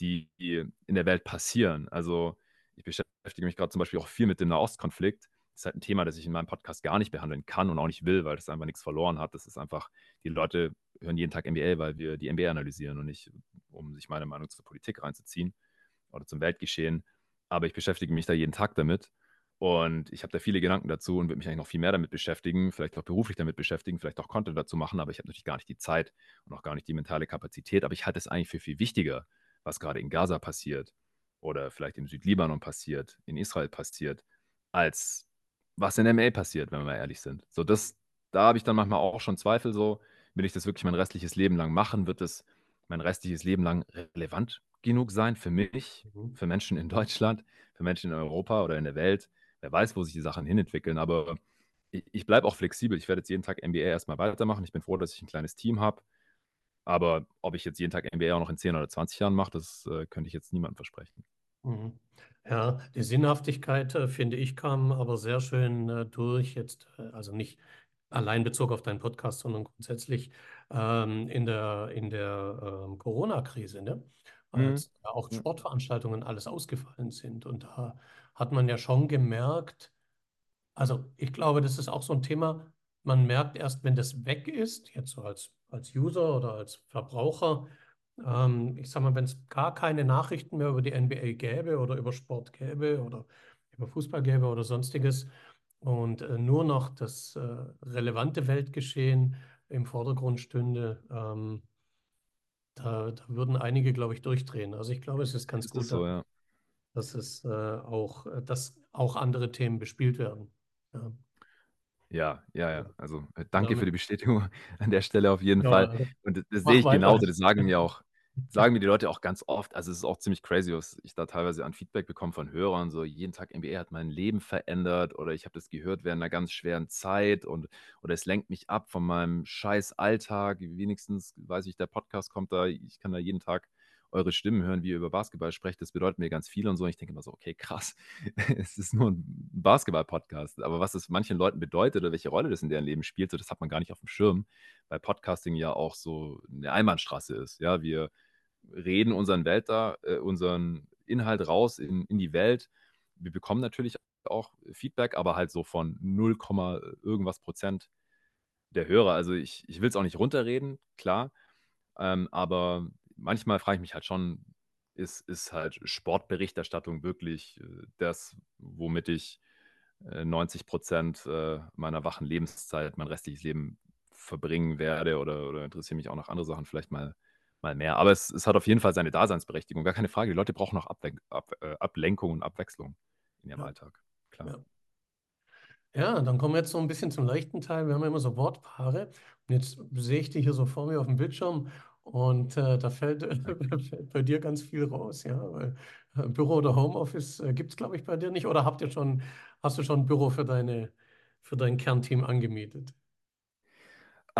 A: die in der Welt passieren. Also, ich beschäftige mich gerade zum Beispiel auch viel mit dem Nahostkonflikt. Das ist halt ein Thema, das ich in meinem Podcast gar nicht behandeln kann und auch nicht will, weil das einfach nichts verloren hat. Das ist einfach, die Leute hören jeden Tag NBA, weil wir die NBA analysieren und nicht, um sich meine Meinung zur Politik reinzuziehen oder zum Weltgeschehen. Aber ich beschäftige mich da jeden Tag damit. Und ich habe da viele Gedanken dazu und würde mich eigentlich noch viel mehr damit beschäftigen, vielleicht auch beruflich damit beschäftigen, vielleicht auch Content dazu machen, aber ich habe natürlich gar nicht die Zeit und auch gar nicht die mentale Kapazität. Aber ich halte es eigentlich für viel wichtiger, was gerade in Gaza passiert oder vielleicht im Südlibanon passiert, in Israel passiert, als was in MA passiert, wenn wir mal ehrlich sind. So, das, da habe ich dann manchmal auch schon Zweifel, so, will ich das wirklich mein restliches Leben lang machen? Wird es mein restliches Leben lang relevant genug sein für mich, mhm. für Menschen in Deutschland, für Menschen in Europa oder in der Welt? wer weiß, wo sich die Sachen hinentwickeln. Aber ich, ich bleibe auch flexibel. Ich werde jetzt jeden Tag NBA erstmal weitermachen. Ich bin froh, dass ich ein kleines Team habe. Aber ob ich jetzt jeden Tag NBA auch noch in 10 oder 20 Jahren mache, das äh, könnte ich jetzt niemandem versprechen.
C: Mhm. Ja, die Sinnhaftigkeit, äh, finde ich, kam aber sehr schön äh, durch. Jetzt, äh, also nicht allein bezogen auf deinen Podcast, sondern grundsätzlich ähm, in der, in der ähm, Corona-Krise, ne? Als mhm. auch Sportveranstaltungen alles ausgefallen sind. Und da hat man ja schon gemerkt, also ich glaube, das ist auch so ein Thema, man merkt erst, wenn das weg ist, jetzt so als, als User oder als Verbraucher, ähm, ich sage mal, wenn es gar keine Nachrichten mehr über die NBA gäbe oder über Sport gäbe oder über Fußball gäbe oder sonstiges und äh, nur noch das äh, relevante Weltgeschehen im Vordergrund stünde, ähm, da, da, würden einige, glaube ich, durchdrehen. Also ich glaube, es ist ganz ist gut. So, ja dass es äh, auch, dass auch andere Themen bespielt werden.
A: Ja. Ja, ja, ja. Also äh, danke ja, für die Bestätigung an der Stelle auf jeden ja, Fall. Und das, das sehe ich weiter. genauso. Das sagen mir auch, sagen mir die Leute auch ganz oft. Also es ist auch ziemlich crazy, was ich da teilweise an Feedback bekomme von Hörern. So jeden Tag NBA hat mein Leben verändert oder ich habe das gehört während einer ganz schweren Zeit und oder es lenkt mich ab von meinem scheiß Alltag. Wenigstens weiß ich, der Podcast kommt da. Ich kann da jeden Tag eure Stimmen hören, wie ihr über Basketball sprecht, das bedeutet mir ganz viel und so. Und ich denke immer so, okay, krass, <laughs> es ist nur ein Basketball-Podcast. Aber was es manchen Leuten bedeutet oder welche Rolle das in deren Leben spielt, so, das hat man gar nicht auf dem Schirm, weil Podcasting ja auch so eine Einbahnstraße ist. Ja, wir reden unseren Welt da, äh, unseren Inhalt raus in, in die Welt. Wir bekommen natürlich auch Feedback, aber halt so von 0, irgendwas Prozent der Hörer. Also ich, ich will es auch nicht runterreden, klar. Ähm, aber manchmal frage ich mich halt schon, ist, ist halt Sportberichterstattung wirklich äh, das, womit ich äh, 90 Prozent äh, meiner wachen Lebenszeit, mein restliches Leben verbringen werde oder, oder interessiere mich auch noch andere Sachen vielleicht mal, mal mehr. Aber es, es hat auf jeden Fall seine Daseinsberechtigung, gar keine Frage. Die Leute brauchen noch Ablen Ab, äh, Ablenkung und Abwechslung in ihrem ja. Alltag. Klar.
C: Ja. Ja, dann kommen wir jetzt so ein bisschen zum leichten Teil. Wir haben ja immer so Wortpaare. Und jetzt sehe ich dich hier so vor mir auf dem Bildschirm und äh, da fällt, <laughs> fällt, bei dir ganz viel raus, ja. Weil, äh, Büro oder Homeoffice äh, gibt es, glaube ich, bei dir nicht. Oder habt ihr schon, hast du schon ein Büro für deine, für dein Kernteam angemietet?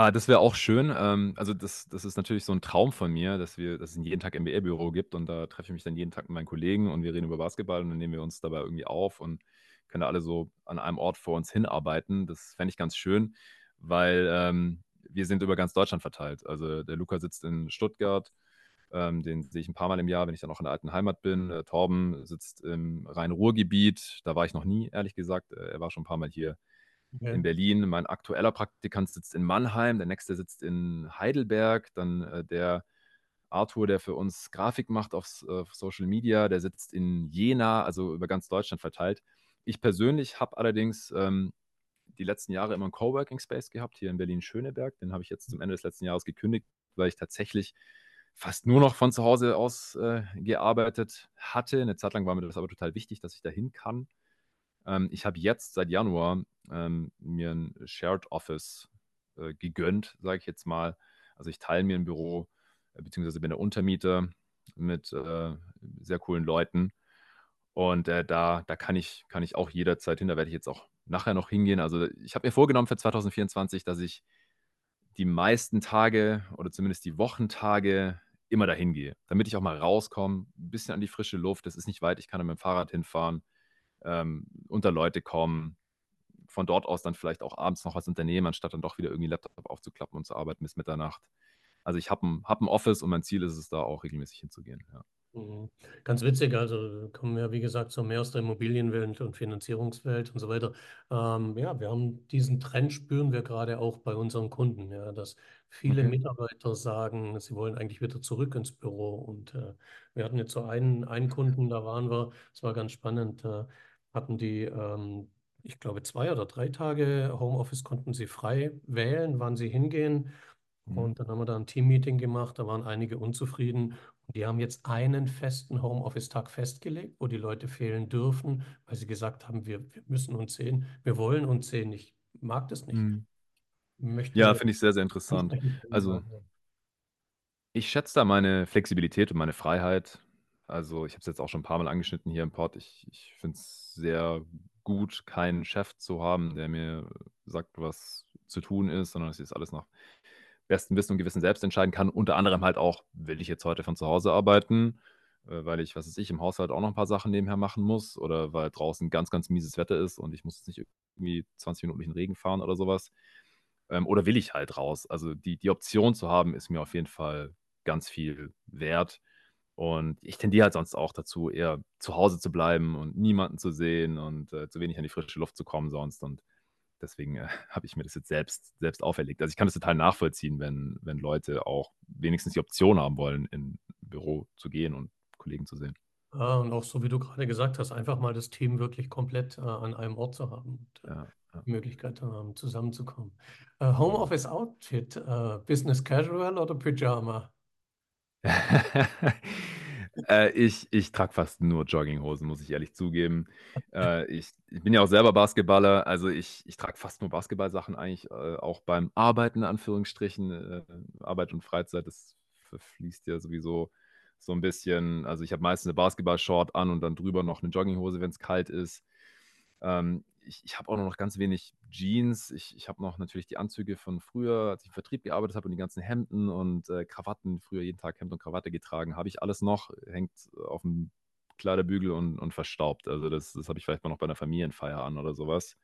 A: Ah, das wäre auch schön. Ähm, also das, das ist natürlich so ein Traum von mir, dass wir, dass es jeden Tag MBA-Büro gibt und da treffe ich mich dann jeden Tag mit meinen Kollegen und wir reden über Basketball und dann nehmen wir uns dabei irgendwie auf und können da alle so an einem Ort vor uns hinarbeiten. Das fände ich ganz schön, weil ähm, wir sind über ganz Deutschland verteilt. Also der Luca sitzt in Stuttgart, ähm, den sehe ich ein paar Mal im Jahr, wenn ich dann auch in der alten Heimat bin. Äh, Torben sitzt im Rhein-Ruhr-Gebiet, da war ich noch nie, ehrlich gesagt. Äh, er war schon ein paar Mal hier okay. in Berlin. Mein aktueller Praktikant sitzt in Mannheim, der nächste sitzt in Heidelberg, dann äh, der Arthur, der für uns Grafik macht auf, auf Social Media, der sitzt in Jena, also über ganz Deutschland verteilt. Ich persönlich habe allerdings ähm, die letzten Jahre immer einen Coworking Space gehabt, hier in Berlin-Schöneberg. Den habe ich jetzt zum Ende des letzten Jahres gekündigt, weil ich tatsächlich fast nur noch von zu Hause aus äh, gearbeitet hatte. Eine Zeit lang war mir das aber total wichtig, dass ich dahin kann. Ähm, ich habe jetzt seit Januar ähm, mir ein Shared Office äh, gegönnt, sage ich jetzt mal. Also ich teile mir ein Büro, äh, beziehungsweise bin der Untermieter mit äh, sehr coolen Leuten. Und äh, da, da kann, ich, kann ich auch jederzeit hin. Da werde ich jetzt auch nachher noch hingehen. Also ich habe mir vorgenommen für 2024, dass ich die meisten Tage oder zumindest die Wochentage immer dahin gehe, damit ich auch mal rauskomme, ein bisschen an die frische Luft. Das ist nicht weit, ich kann mit dem Fahrrad hinfahren, ähm, unter Leute kommen, von dort aus dann vielleicht auch abends noch was unternehmen, anstatt dann doch wieder irgendwie Laptop aufzuklappen und zu arbeiten bis Mitternacht. Also ich habe ein, hab ein Office und mein Ziel ist es da auch regelmäßig hinzugehen. Ja.
C: Mhm. Ganz witzig, also kommen wir, wie gesagt, so mehr aus der Immobilienwelt und Finanzierungswelt und so weiter. Ähm, ja, wir haben diesen Trend, spüren wir gerade auch bei unseren Kunden, ja, dass viele okay. Mitarbeiter sagen, sie wollen eigentlich wieder zurück ins Büro. Und äh, wir hatten jetzt so einen, einen Kunden, da waren wir, es war ganz spannend, äh, hatten die, ähm, ich glaube, zwei oder drei Tage Homeoffice konnten sie frei wählen, wann sie hingehen. Mhm. Und dann haben wir da ein Teammeeting gemacht, da waren einige unzufrieden. Und die haben jetzt einen festen Homeoffice-Tag festgelegt, wo die Leute fehlen dürfen, weil sie gesagt haben, wir, wir müssen uns sehen, wir wollen uns sehen. Ich mag das nicht. Mhm.
A: ja, finde ich sehr, sehr interessant. Also ich schätze da meine Flexibilität und meine Freiheit. Also ich habe es jetzt auch schon ein paar Mal angeschnitten hier im Pod. Ich, ich finde es sehr gut, keinen Chef zu haben, der mir sagt, was zu tun ist, sondern dass ich das alles nach besten Wissen und Gewissen selbst entscheiden kann. Unter anderem halt auch, will ich jetzt heute von zu Hause arbeiten, äh, weil ich, was weiß ich, im Haushalt auch noch ein paar Sachen nebenher machen muss oder weil draußen ganz, ganz mieses Wetter ist und ich muss jetzt nicht irgendwie 20 Minuten durch den Regen fahren oder sowas. Ähm, oder will ich halt raus? Also die, die Option zu haben, ist mir auf jeden Fall ganz viel wert. Und ich tendiere halt sonst auch dazu, eher zu Hause zu bleiben und niemanden zu sehen und äh, zu wenig an die frische Luft zu kommen sonst. Und deswegen äh, <laughs> habe ich mir das jetzt selbst, selbst auferlegt. Also ich kann das total nachvollziehen, wenn, wenn Leute auch wenigstens die Option haben wollen, in Büro zu gehen und Kollegen zu sehen.
C: Ja, und auch so wie du gerade gesagt hast, einfach mal das Team wirklich komplett äh, an einem Ort zu haben und ja, die Möglichkeit haben, zusammenzukommen. Äh, Homeoffice Outfit, äh, Business Casual oder Pyjama? <laughs>
A: Äh, ich ich trage fast nur Jogginghosen, muss ich ehrlich zugeben. Äh, <laughs> ich, ich bin ja auch selber Basketballer, also ich, ich trage fast nur Basketballsachen eigentlich, äh, auch beim Arbeiten, in Anführungsstrichen. Äh, Arbeit und Freizeit, das verfließt ja sowieso so ein bisschen. Also ich habe meistens eine Basketballshort an und dann drüber noch eine Jogginghose, wenn es kalt ist. Ähm, ich, ich habe auch noch ganz wenig Jeans. Ich, ich habe noch natürlich die Anzüge von früher, als ich im Vertrieb gearbeitet habe und die ganzen Hemden und äh, Krawatten, früher jeden Tag Hemd und Krawatte getragen, habe ich alles noch, hängt auf dem Kleiderbügel und, und verstaubt. Also das, das habe ich vielleicht mal noch bei einer Familienfeier an oder sowas.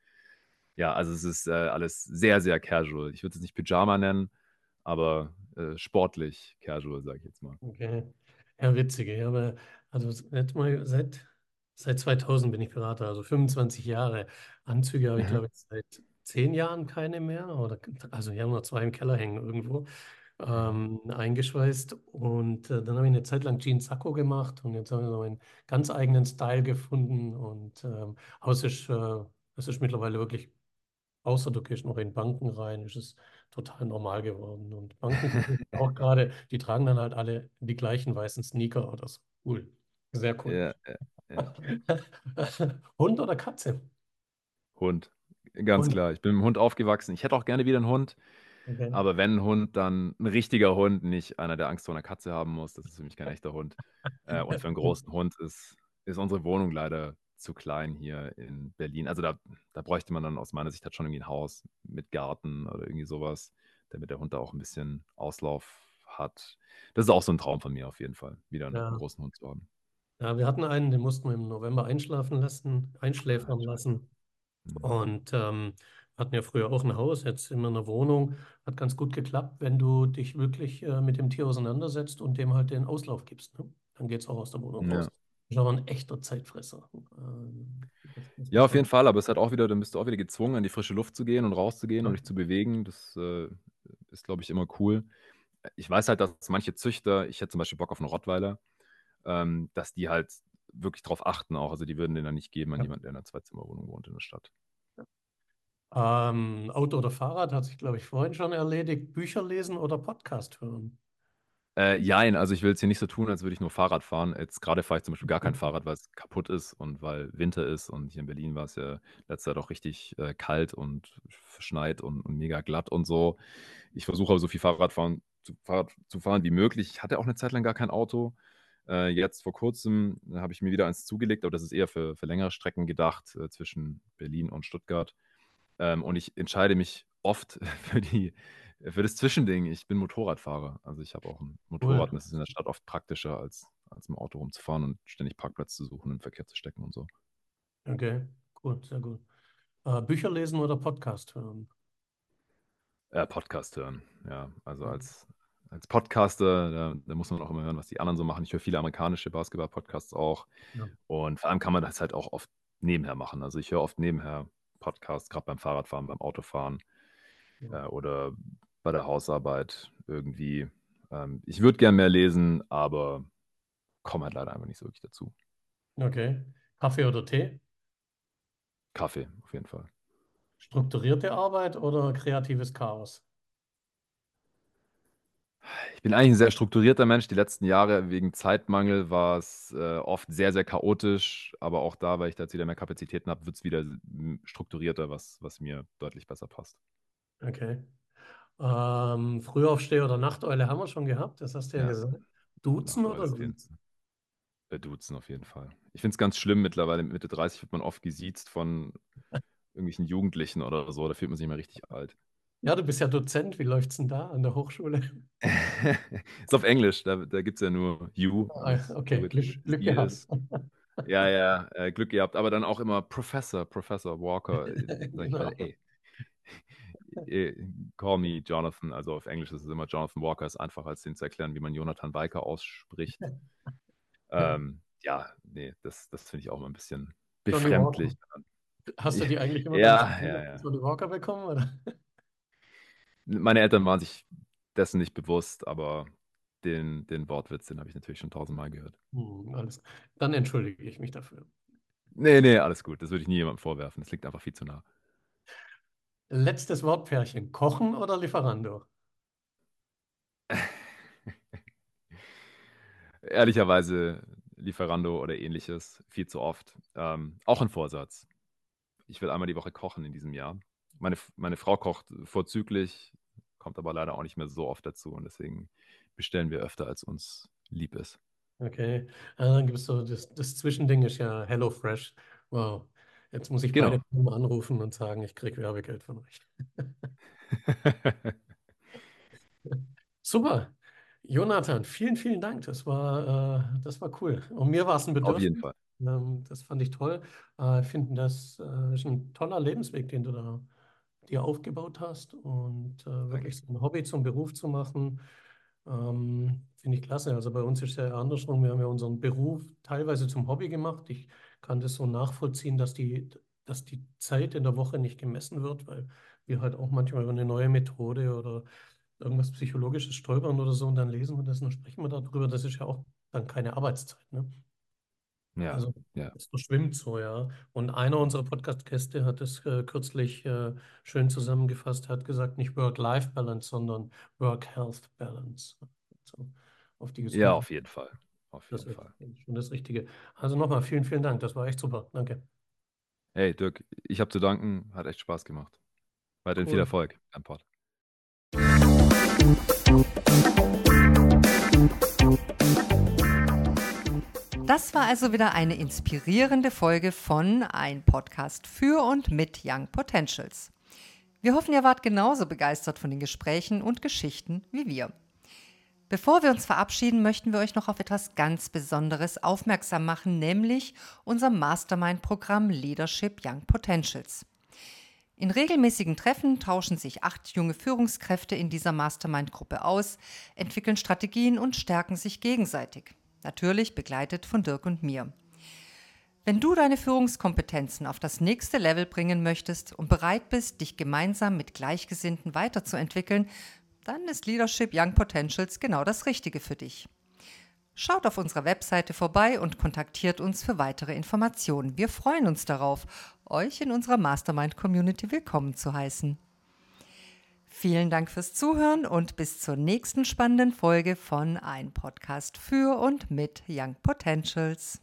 A: Ja, also es ist äh, alles sehr, sehr casual. Ich würde es nicht Pyjama nennen, aber äh, sportlich casual, sage ich jetzt mal.
C: Okay. Ja, witzig. Ja, aber also jetzt seit Seit 2000 bin ich Berater, also 25 Jahre. Anzüge habe ich,
A: Mhm.
C: glaube ich, seit zehn Jahren keine mehr. Oder, also wir haben noch zwei im Keller hängen irgendwo, ähm, eingeschweißt. Und äh, dann habe ich eine Zeit lang Jeans Sakko gemacht und jetzt habe ich so einen ganz eigenen Style gefunden. Und ähm, Haus ist, äh, es ist mittlerweile wirklich, außer du gehst noch in Banken rein, ist es total normal geworden. Und Banken <laughs> auch gerade, die tragen dann halt alle die gleichen weißen Sneaker oder so. Cool. Sehr cool.
A: Ja, ja. <laughs>
C: Hund oder Katze?
A: Hund. Ganz
C: Hund.
A: klar. Ich bin mit dem Hund aufgewachsen. Ich hätte auch gerne wieder einen Hund.
C: Okay.
A: Aber wenn ein Hund, dann ein richtiger Hund, nicht einer, der Angst vor einer Katze haben muss. Das ist für mich kein echter Hund. <laughs> Äh, und für einen großen Hund ist, ist unsere Wohnung leider zu klein hier in Berlin. Also da, da bräuchte man dann aus meiner Sicht halt schon irgendwie ein Haus mit Garten oder irgendwie sowas, damit der Hund da auch ein bisschen Auslauf hat. Das ist auch so ein Traum von mir auf jeden Fall, wieder einen
C: Ja.
A: großen Hund zu haben.
C: Ja, wir hatten einen, den mussten wir im November einschlafen lassen, einschläfern lassen.
A: Mhm.
C: Und ähm, hatten ja früher auch ein Haus, jetzt in einer Wohnung. Hat ganz gut geklappt, wenn du dich wirklich äh, mit dem Tier auseinandersetzt und dem halt den Auslauf gibst. Ne? Dann geht es auch aus der Wohnung
A: Ja.
C: raus. Ist aber ein echter Zeitfresser. Ähm,
A: Ja, auf jeden Fall, aber es hat auch wieder, dann bist du auch wieder gezwungen, an die frische Luft zu gehen und rauszugehen und
C: Ja.
A: dich zu bewegen. Das äh, ist, glaube ich, immer cool. Ich weiß halt, dass manche Züchter, ich hätte zum Beispiel Bock auf einen Rottweiler, ähm, dass die halt wirklich drauf achten auch. Also die würden den dann nicht geben an
C: Ja.
A: jemanden, der in einer Zweizimmerwohnung wohnt in der Stadt.
C: Ähm, Auto oder Fahrrad hat sich, glaube ich, vorhin schon erledigt. Bücher lesen oder Podcast hören?
A: Äh, jein, also ich will jetzt hier nicht so tun, als würde ich nur Fahrrad fahren. Jetzt gerade fahre ich zum Beispiel gar kein
C: Mhm.
A: Fahrrad, weil es kaputt ist und weil Winter ist. Und hier in Berlin war es ja letzte Zeit auch richtig äh, kalt und verschneit und, und mega glatt und so. Ich versuche aber so viel Fahrrad fahren, zu, Fahrrad zu fahren wie möglich. Ich hatte auch eine Zeit lang gar kein Auto. Äh, jetzt vor kurzem äh, habe ich mir wieder eins zugelegt, aber das ist eher für, für längere Strecken gedacht, äh, zwischen Berlin und Stuttgart. Ähm, und ich entscheide mich oft <laughs> für die, für das Zwischending. Ich bin Motorradfahrer. Also ich habe auch ein Motorrad und das ist in der Stadt oft praktischer, als, als im Auto rumzufahren und ständig Parkplatz zu suchen und im Verkehr zu stecken und so.
C: Okay, gut, sehr gut. Äh, Bücher lesen oder Podcast hören?
A: Äh, Podcast hören, ja. Also
C: Mhm.
A: als, als Podcaster, da, da muss man auch immer hören, was die anderen so machen. Ich höre viele amerikanische Basketball-Podcasts auch.
C: Ja.
A: Und vor allem kann man das halt auch oft nebenher machen. Also ich höre oft nebenher Podcasts, gerade beim Fahrradfahren, beim Autofahren
C: Ja.
A: äh, oder bei der Hausarbeit irgendwie. Ähm, ich würde gern mehr lesen, aber komme halt leider einfach nicht so wirklich dazu.
C: Okay. Kaffee oder Tee?
A: Kaffee, auf jeden Fall.
C: Strukturierte Arbeit oder kreatives Chaos?
A: Ich bin eigentlich ein sehr strukturierter Mensch. Die letzten Jahre wegen Zeitmangel war es äh, oft sehr, sehr chaotisch. Aber auch da, weil ich da jetzt wieder mehr Kapazitäten habe, wird es wieder strukturierter, was, was mir deutlich besser passt.
C: Okay. Ähm, Frühaufsteher oder Nachteule haben wir schon gehabt, das hast du ja
A: Ja.
C: gesagt. Duzen oder Siezen?
A: Äh, Duzen auf jeden Fall. Ich finde es ganz schlimm mittlerweile. Mit Mitte 30 wird man oft gesiezt von irgendwelchen Jugendlichen oder so. Da fühlt man sich immer richtig alt.
C: Ja, du bist ja Dozent, wie läuft's denn da an der Hochschule? <laughs>
A: ist auf Englisch, da, da gibt es ja nur you.
C: Ah, okay, Glück, Glück gehabt.
A: Ja, ja, äh, Glück gehabt, aber dann auch immer Professor, Professor Walker. äh, <laughs>
C: Genau.
A: mal, ey, äh, call me Jonathan. Also auf Englisch ist es immer Jonathan Walker, ist einfacher als den zu erklären, wie man Jonathan Weiker ausspricht. <laughs> ähm, ja, nee, das, das finde ich auch mal ein bisschen befremdlich.
C: Hast du die eigentlich immer
A: Ja, ja, ja.
C: Johnny Walker bekommen? Oder?
A: Meine Eltern waren sich dessen nicht bewusst, aber den, den Wortwitz, den habe ich natürlich schon tausendmal gehört.
C: Hm, alles. Dann entschuldige ich mich dafür.
A: Nee, nee, alles gut. Das würde ich nie jemandem vorwerfen. Das liegt einfach viel zu nah.
C: Letztes Wort, Pärchen. Kochen oder Lieferando? <laughs>
A: Ehrlicherweise Lieferando oder ähnliches, viel zu oft. Ähm, auch ein Vorsatz. Ich will einmal die Woche kochen in diesem Jahr. Meine, meine Frau kocht vorzüglich, kommt aber leider auch nicht mehr so oft dazu und deswegen bestellen wir öfter, als uns lieb ist.
C: Okay. Äh, dann gibt es so, das, das Zwischending ist ja HelloFresh. Wow. Jetzt muss ich genau. beide Firmen anrufen und sagen, ich kriege Werbegeld von euch. <laughs> Super. Jonathan, vielen, vielen Dank. Das war, äh, das war cool. Und mir war es ein Bedürfnis.
A: Auf jeden Fall.
C: Ähm, das fand ich toll. Äh, ich finde, das äh, ist ein toller Lebensweg, den du da dir aufgebaut hast. Und äh, wirklich so ein Hobby zum Beruf zu machen, ähm, finde ich klasse. Also bei uns ist es ja andersrum. Wir haben ja unseren Beruf teilweise zum Hobby gemacht. Ich kann das so nachvollziehen, dass die, dass die Zeit in der Woche nicht gemessen wird, weil wir halt auch manchmal über eine neue Methode oder irgendwas Psychologisches stolpern oder so und dann lesen wir das und dann sprechen wir darüber. Das ist ja auch dann keine Arbeitszeit. Ne?
A: Ja,
C: Also
A: ja.
C: es verschwimmt so, ja. Und einer unserer Podcast-Gäste hat es äh, kürzlich äh, schön zusammengefasst, hat gesagt, nicht Work-Life-Balance, sondern Work-Health-Balance. Also auf die
A: Ja, auf jeden Fall. Auf
C: Das
A: jeden
C: ist
A: Fall.
C: schon das Richtige. Also nochmal vielen, vielen Dank. Das war echt super. Danke.
A: Hey, Dirk, ich habe zu danken. Hat echt Spaß gemacht. Weiterhin viel
C: Cool.
A: Erfolg am Pod.
B: Das war also wieder eine inspirierende Folge von Ein Podcast für und mit Young Potentials. Wir hoffen, ihr wart genauso begeistert von den Gesprächen und Geschichten wie wir. Bevor wir uns verabschieden, möchten wir euch noch auf etwas ganz Besonderes aufmerksam machen, nämlich unser Mastermind-Programm Leadership Young Potentials. In regelmäßigen Treffen tauschen sich acht junge Führungskräfte in dieser Mastermind-Gruppe aus, entwickeln Strategien und stärken sich gegenseitig. Natürlich begleitet von Dirk und mir. Wenn du deine Führungskompetenzen auf das nächste Level bringen möchtest und bereit bist, dich gemeinsam mit Gleichgesinnten weiterzuentwickeln, dann ist Leadership Young Potentials genau das Richtige für dich. Schaut auf unserer Webseite vorbei und kontaktiert uns für weitere Informationen. Wir freuen uns darauf, euch in unserer Mastermind-Community willkommen zu heißen. Vielen Dank fürs Zuhören und bis zur nächsten spannenden Folge von Ein Podcast für und mit Young Potentials.